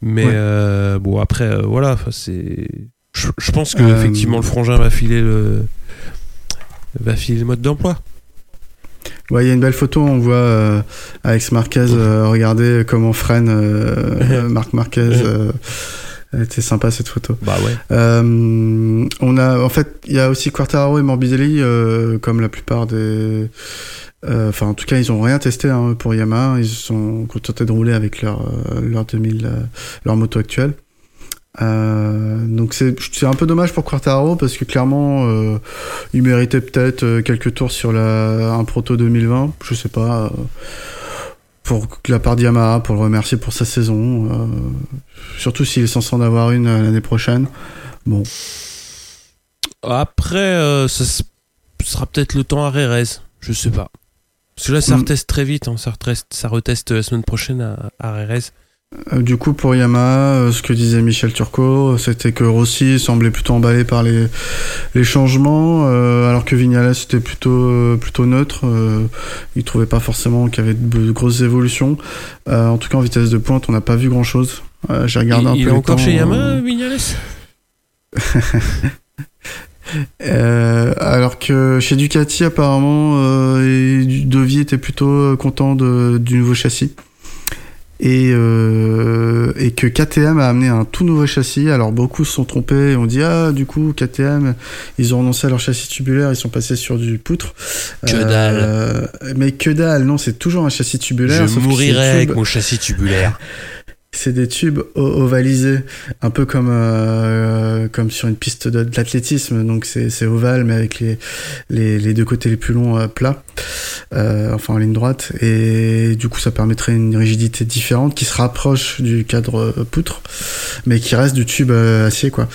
Mais Ouais. bon après, voilà, c'est. Je, je pense que effectivement le frangin va filer le va filer le mode d'emploi. Ouais, il y a une belle photo, on voit euh, Alex Marquez euh, regarder comment freine euh, Marc Marquez. Était sympa cette photo. Bah ouais. Euh, on a, en fait, il y a aussi Quartararo et Morbidelli, euh, comme la plupart des. euh, Enfin, en tout cas, ils ont rien testé hein, pour Yamaha. Ils se sont contentés de rouler avec leur euh, leur 2000, euh, leur moto actuelle. Euh, donc c'est c'est un peu dommage pour Quartararo parce que clairement euh, il méritait peut-être quelques tours sur la un proto 2020 je sais pas pour la part de Yamaha pour le remercier pour sa saison euh, surtout s'il est censé en avoir une euh, l'année prochaine bon Après, euh, ça sera peut-être le temps à Rérez, je sais pas. Parce que là, ça Mm. reteste très vite, hein, ça, reteste, ça reteste la semaine prochaine à, à Rérez. Euh, Du coup, pour Yamaha, euh, ce que disait Michel Turcot, c'était que Rossi semblait plutôt emballé par les, les changements, euh, alors que Vignales était plutôt, euh, plutôt neutre. Euh, il trouvait pas forcément qu'il y avait de, de grosses évolutions. Euh, en tout cas, en vitesse de pointe, on n'a pas vu grand-chose. Euh, J'ai regardé il un il peu est les encore temps, chez euh, Yamaha, Vignales Euh, alors que chez Ducati, apparemment, euh, et Devi était plutôt euh, content de, du nouveau châssis. Et, euh, et que KTM a amené un tout nouveau châssis. Alors beaucoup se sont trompés et ont dit ah du coup KTM ils ont renoncé à leur châssis tubulaire, ils sont passés sur du poutre. Que Euh, mais que dalle, non c'est toujours un châssis tubulaire. Je sauf que mourirai c'est avec mon châssis tubulaire. c'est des tubes ovalisés, un peu comme euh, comme sur une piste l'athlétisme. Donc c'est ovale, mais avec les les, les deux côtés les plus longs euh, plats, euh, enfin en ligne droite. Et du coup, ça permettrait une rigidité différente qui se rapproche du cadre euh, poutre, mais qui reste du tube euh, acier, quoi.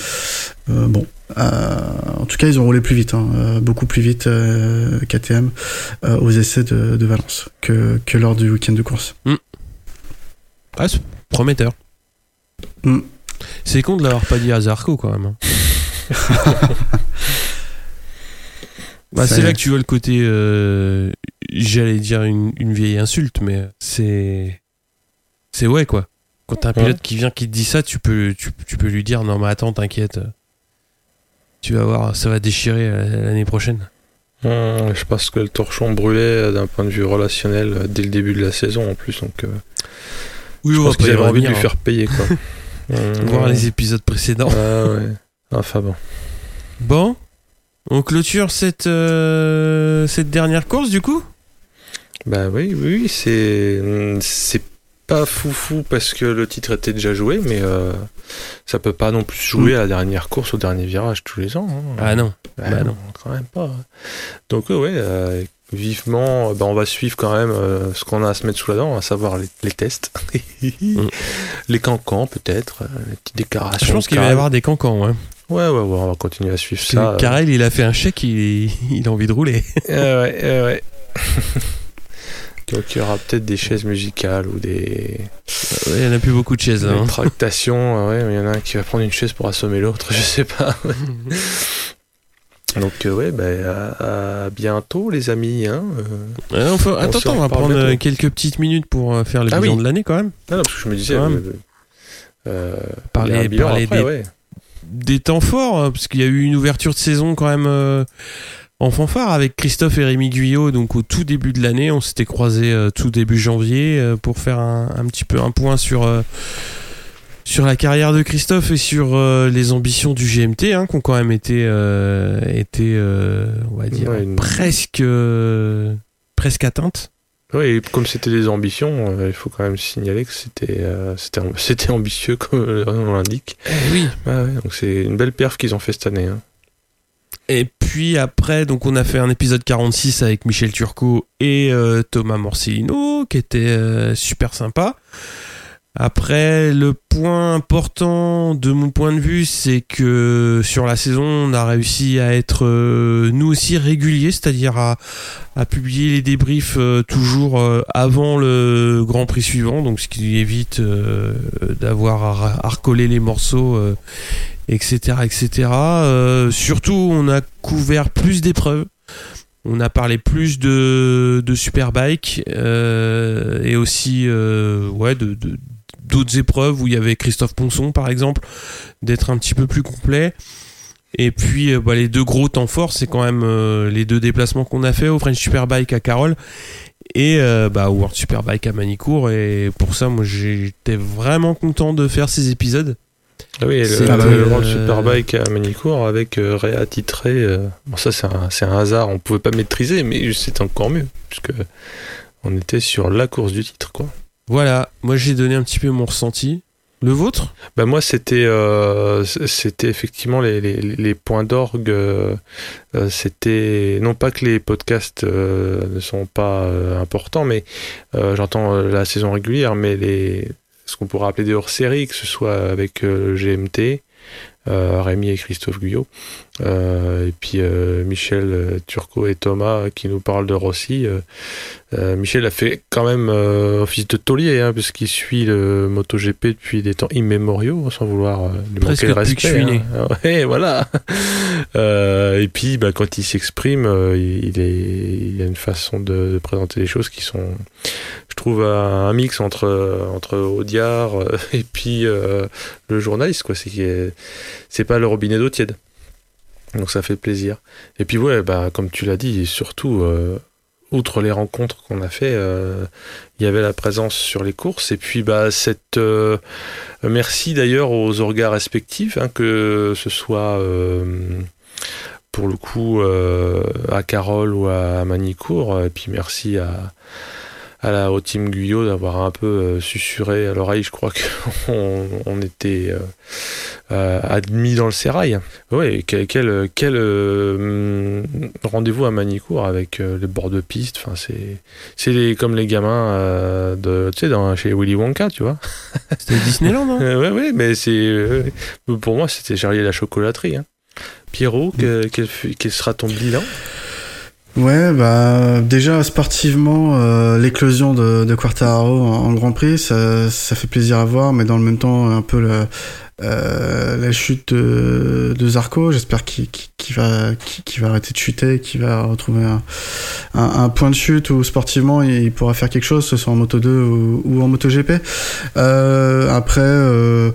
Euh, bon. Euh, en tout cas, ils ont roulé plus vite, hein, euh, beaucoup plus vite euh, KTM euh, aux essais de, de Valence que, que lors du week-end de course. C'est prometteur. Mm. C'est con de l'avoir pas dit à Zarco quand même. hein. Bah, c'est là que tu vois le côté. euh, J'allais dire une, une vieille insulte, mais c'est. C'est ouais quoi. Quand t'as un Ouais. pilote qui vient qui te dit ça, tu peux, tu, tu peux lui dire non mais attends, t'inquiète. Tu vas voir, ça va déchirer euh, l'année prochaine. Hum, je pense que le torchon brûlait euh, d'un point de vue relationnel dès le début de la saison en plus, donc euh, Oui, je on pense qu'ils avaient envie de lui hein. faire payer quoi. voir les épisodes précédents. Ah ouais. Enfin bon. Bon, on clôture cette, euh, cette dernière course du coup? Bah oui, oui, oui, c'est c'est pas foufou parce que le titre était déjà joué, mais euh, ça peut pas non plus jouer à la dernière course au dernier virage tous les ans. hein. Ah non. Bah bah non, quand même pas. Donc ouais, ouais, euh, vivement, bah, on va suivre quand même euh, ce qu'on a à se mettre sous la dent, à savoir les, les tests, les cancans peut-être, euh, les petites déclarations. Je pense qu'il va y avoir des cancans. Hein. Ouais, ouais, ouais, on va continuer à suivre Parce ça. euh. Karel, il a fait un chèque, il, il a envie de rouler. Euh, ouais, ouais, ouais. Donc il y aura peut-être des chaises musicales ou des, Il y en a plus beaucoup de chaises là. des hein. tractations. Ouais, il y en a un qui va prendre une chaise pour assommer l'autre, je sais pas. Donc euh, ouais, bah, à, à bientôt les amis. Hein. euh. Ouais, on Attends, on va prendre euh, quelques petites minutes pour euh, faire le Ah oui. de l'année quand même. Non, non, parce que je me disais, Ouais. euh, euh, Parler- après, des- ouais. Des temps forts, euh, parce qu'il y a eu une ouverture de saison quand même euh, en fanfare avec Christophe et Rémi Guyot. Donc au tout début de l'année, on s'était croisés euh, tout début janvier euh, pour faire un, un petit peu un point sur euh, sur la carrière de Christophe et sur euh, les ambitions du GMT, hein, qui ont quand même été euh, été euh, on va dire Ouais, une- presque presque atteintes. Et comme c'était des ambitions, il faut quand même signaler que c'était ambitieux comme on l'indique. oui. Ouais, ouais, donc c'est une belle perf qu'ils ont fait cette année. hein. Et puis après, donc on a fait un épisode 46 avec Michel Turcot et Thomas Morcellino, qui était super sympa. Après, le point important de mon point de vue, c'est que sur la saison, on a réussi à être euh, nous aussi réguliers, c'est-à-dire à, publier les débriefs euh, toujours euh, avant le Grand Prix suivant, donc ce qui évite d'avoir à, recoller les morceaux, etc., etc. Surtout, on a couvert plus d'épreuves. On a parlé plus de, de Superbike et aussi ouais, de- d'autres épreuves où il y avait Christophe Ponson par exemple, d'être un petit peu plus complet. Et puis euh, bah, les deux gros temps forts, c'est quand même euh, les deux déplacements qu'on a fait au French Superbike à Carole et euh, bah, au World Superbike à Manicourt. Et pour ça, moi j'étais vraiment content de faire ces épisodes. Ah oui, le, World Superbike à Manicourt avec euh, réattitré. euh, bon, ça, c'est un, c'est un hasard, on pouvait pas maîtriser, mais c'est encore mieux, puisque on était sur la course du titre, quoi. Voilà, moi j'ai donné un petit peu mon ressenti. Le vôtre? Bah moi c'était euh, c'était effectivement les, les, les points d'orgue euh, euh, c'était non pas que les podcasts ne sont pas importants mais j'entends la saison régulière mais les ce qu'on pourrait appeler des hors-séries que ce soit avec le GMT Rémi et Christophe Guyot euh, et puis euh, Michel euh, Turcot et Thomas qui nous parlent de Rossi euh, euh, Michel a fait quand même euh, office de taulier, hein, puisqu'il suit le MotoGP depuis des temps immémoriaux, sans vouloir lui Presque manquer le respect. je suis né. hein. Ouais, voilà. Euh, et puis, bah, quand il s'exprime, il, est, il a une façon de, de présenter les choses qui sont, je trouve, un, un mix entre entre Audiard et puis euh, le journaliste, quoi. C'est c'est pas le robinet d'eau tiède. Donc ça fait plaisir. Et puis ouais, bah comme tu l'as dit, surtout euh, outre les rencontres qu'on a fait, euh, il y avait la présence sur les courses et puis bah cette euh, merci d'ailleurs aux orgas respectifs, hein, que ce soit pour le coup à Carole ou à Manicourt, et puis merci à à la au team Guyot d'avoir un peu euh, susurré à l'oreille, je crois qu'on on était euh, euh, admis dans le sérail. Ouais, quel, quel, quel euh, rendez-vous à Manicourt avec euh, les bords de piste? Enfin, c'est c'est les- comme les gamins euh, de tu sais dans chez Willy Wonka, tu vois. C'était Disneyland, hein Euh, ouais, ouais, mais c'est pour moi c'était Charlie la chocolaterie. Hein. Pierrot, que- quel, quel sera ton bilan? Ouais, bah déjà sportivement, euh, l'éclosion de, de Quartararo en, en Grand Prix, ça, ça fait plaisir à voir, mais dans le même temps, un peu le, euh, la chute de, de Zarco. J'espère qu'il va, va arrêter de chuter, qu'il va retrouver un, un, point de chute où sportivement il pourra faire quelque chose, ce soit en Moto 2 ou, en Moto GP. Euh, après. Euh,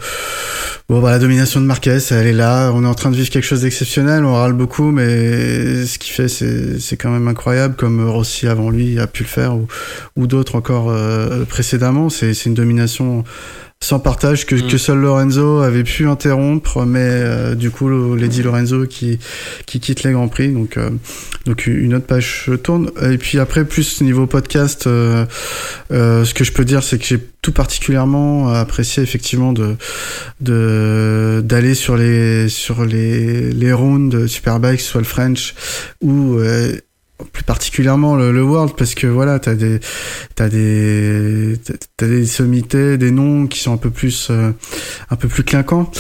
Bon, bah, la domination de Marquez, elle est là. On est en train de vivre quelque chose d'exceptionnel. On râle beaucoup, mais ce qu'il fait, c'est, quand même incroyable, comme Rossi avant lui a pu le faire, ou, ou d'autres encore euh, précédemment. C'est une domination sans partage que, Mm. que seul Lorenzo avait pu interrompre, mais euh, du coup Lady Lorenzo qui qui quitte les grands prix, donc euh, donc une autre page tourne. Et puis après plus niveau podcast, euh, euh, ce que je peux dire c'est que j'ai tout particulièrement apprécié effectivement de de d'aller sur les sur les les rounds de Superbike, soit le French ou euh, plus particulièrement le, World parce que voilà t'as des t'as des t'as- t'as des sommités des noms qui sont un peu plus euh, un peu plus clinquants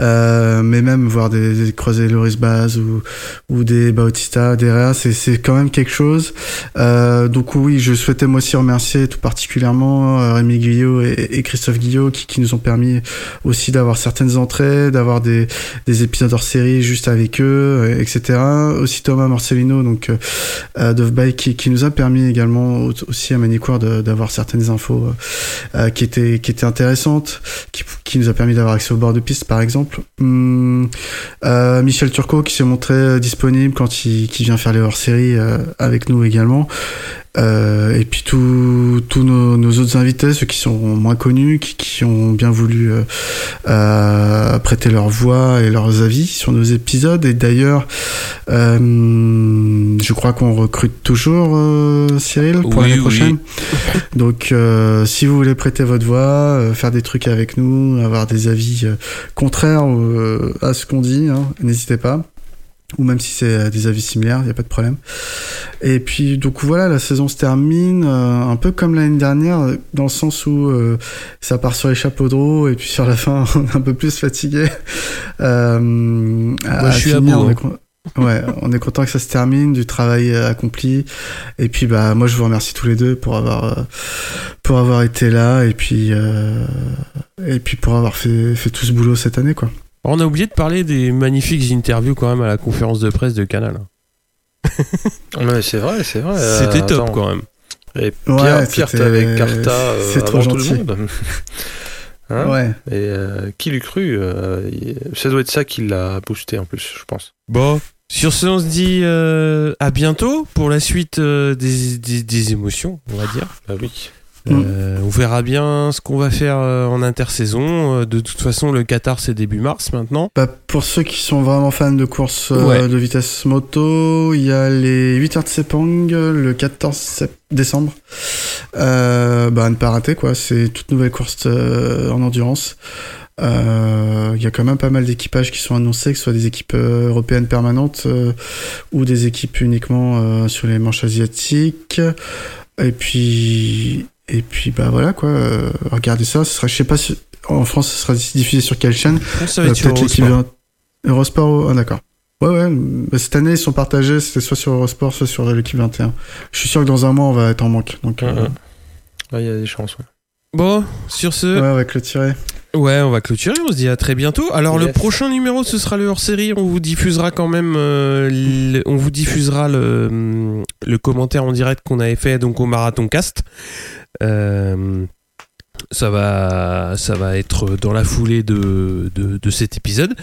euh, mais même voir des, des croisés Loris Baz ou ou des Bautista des Rea c'est c'est quand même quelque chose. Euh, donc oui je souhaitais moi aussi remercier tout particulièrement euh, Rémi Guillot et, et Christophe Guillot qui, qui nous ont permis aussi d'avoir certaines entrées d'avoir des des épisodes hors série juste avec eux etc aussi Thomas Marcelino donc euh, Bike qui, qui nous a permis également au- aussi à Manicourt de- d'avoir certaines infos euh, qui étaient qui étaient intéressantes qui, qui nous a permis d'avoir accès au bord de piste par exemple Hum, euh, Michel Turcot qui s'est montré euh, disponible quand il qui vient faire les hors-séries euh, avec nous également. Et puis tous tous nos, nos autres invités, ceux qui sont moins connus, qui, qui ont bien voulu euh, euh, prêter leur voix et leurs avis sur nos épisodes. Et d'ailleurs, euh, je crois qu'on recrute toujours euh, Cyril pour Oui, l'année oui. prochaine. Donc, si vous voulez prêter votre voix, faire des trucs avec nous, avoir des avis contraires à ce qu'on dit, hein, n'hésitez pas ou même si c'est des avis similaires, il n'y a pas de problème. Et puis donc voilà, la saison se termine euh, un peu comme l'année dernière, dans le sens où euh, ça part sur les chapeaux de roue et puis sur la fin on est un peu plus fatigué. Euh, Moi, je suis à bout, on hein. Ouais, on est content que ça se termine, du travail euh, accompli. Et puis bah moi je vous remercie tous les deux pour avoir euh, pour avoir été là et puis euh, et puis pour avoir fait fait tout ce boulot cette année quoi. On a oublié de parler des magnifiques interviews quand même à la conférence de presse de Canal. Mais c'est vrai, c'est vrai. C'était euh, top attends. quand même. Et Pierre, Ouais, Pierre avec Carta euh, c'est trop avant tout le gentil. monde. Hein ouais. Et euh, qui l'eût cru euh, Ça doit être ça qui l'a boosté en plus, je pense. Bon, sur ce, on se dit euh, à bientôt pour la suite euh, des, des, des émotions, on va dire. Bah oui. Euh, on verra bien ce qu'on va faire euh, en intersaison. Euh, de toute façon, le Qatar, c'est début mars maintenant. Bah, pour ceux qui sont vraiment fans de course Ouais. de vitesse moto, il y a les 8 heures de Sepang le 14 sept- décembre. Euh, bah, ne pas rater, quoi. C'est toute nouvelle course en endurance. Euh, Il y a quand même pas mal d'équipages qui sont annoncés, que ce soit des équipes européennes permanentes ou des équipes uniquement sur les manches asiatiques. Et puis, et puis bah voilà quoi. euh, regardez ça. Ce sera, je sais pas si en France ce sera diffusé sur quelle chaîne. Ça va Euh, être sur peut-être l'équipe Eurosport. Eurosport, oh, ah, d'accord. Ouais, ouais. bah, cette année, ils sont partagés. C'était soit sur Eurosport, soit sur l'équipe 21. Je suis sûr que dans un mois, on va être en manque. Donc, euh. Ouais, Il y a des chances. ouais. Bon, sur ce, ouais, on va clôturer. Ouais, on va clôturer, on se dit à très bientôt. Alors le prochain numéro, ce sera le hors-série, on vous diffusera quand même, euh, le- on vous diffusera le, le commentaire en direct qu'on avait fait donc au Marathon Cast. Euh, ça va, ça va être dans la foulée de, de, de cet épisode.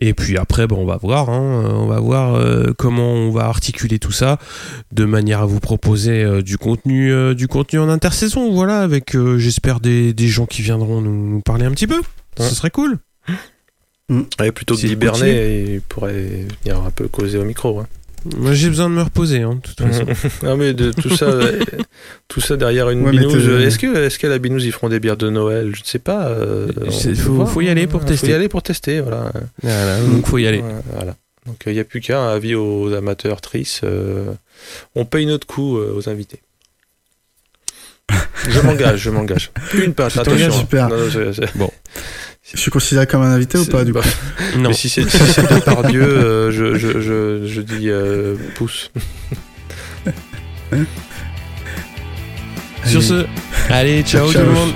Et puis après, bon, on va voir, hein, on va voir euh, comment on va articuler tout ça de manière à vous proposer euh, du contenu, euh, du contenu en intersaison. Voilà, avec j'espère des, des gens qui viendront nous, nous parler un petit peu. Ce Ouais. serait cool. Ouais, plutôt que d'hiberner, il pourrait venir un peu causer au micro. hein. Moi, j'ai besoin de me reposer, hein, de toute façon. non mais de tout ça, euh, tout ça derrière une Ouais, binouse. t'es- Est-ce que, est-ce qu'à la binouse ils feront des bières de Noël? Je ne sais pas. euh, on peut faut- y aller pour hein. tester. Faut y aller pour tester, voilà. Voilà, donc faut y aller. Voilà. Donc il n'y a plus qu'un avis aux amateurs tristes. euh, on paye notre coup euh, aux invités. Je m'engage, je m'engage. Une t'engages, attention. super. Non, non, je- je- Je suis considéré comme un invité ou pas, du coup bah, Non. Mais si c'est si c'est Depardieu, euh, je, je, je, je dis euh, pouce. Sur ce, allez, ciao, Ciao. tout le monde.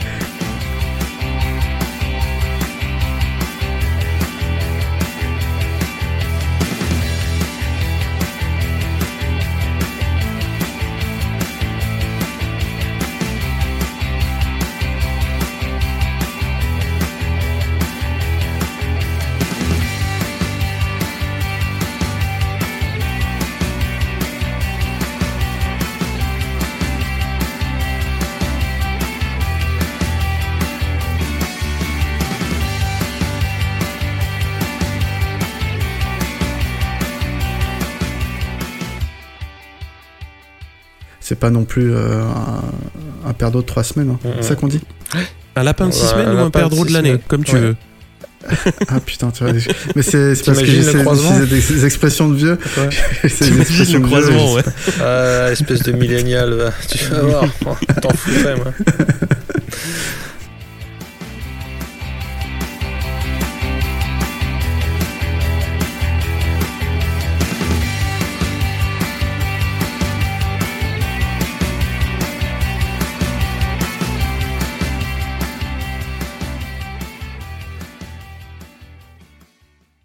C'est pas non plus euh, un, un perdreau de trois semaines. hein. Mhm. C'est ça qu'on dit? Un lapin de 6 Ouais, semaines un ou un de perdreau de l'année, comme tu Ouais. veux. Ah putain, tu vois. Mais c'est parce que d'utiliser des, des expressions de vieux. Ouais. C'est des expressions le de vieux, croisement, je ouais. Ah, espèce de millénial, va. tu vas voir. T'en foutrais, moi.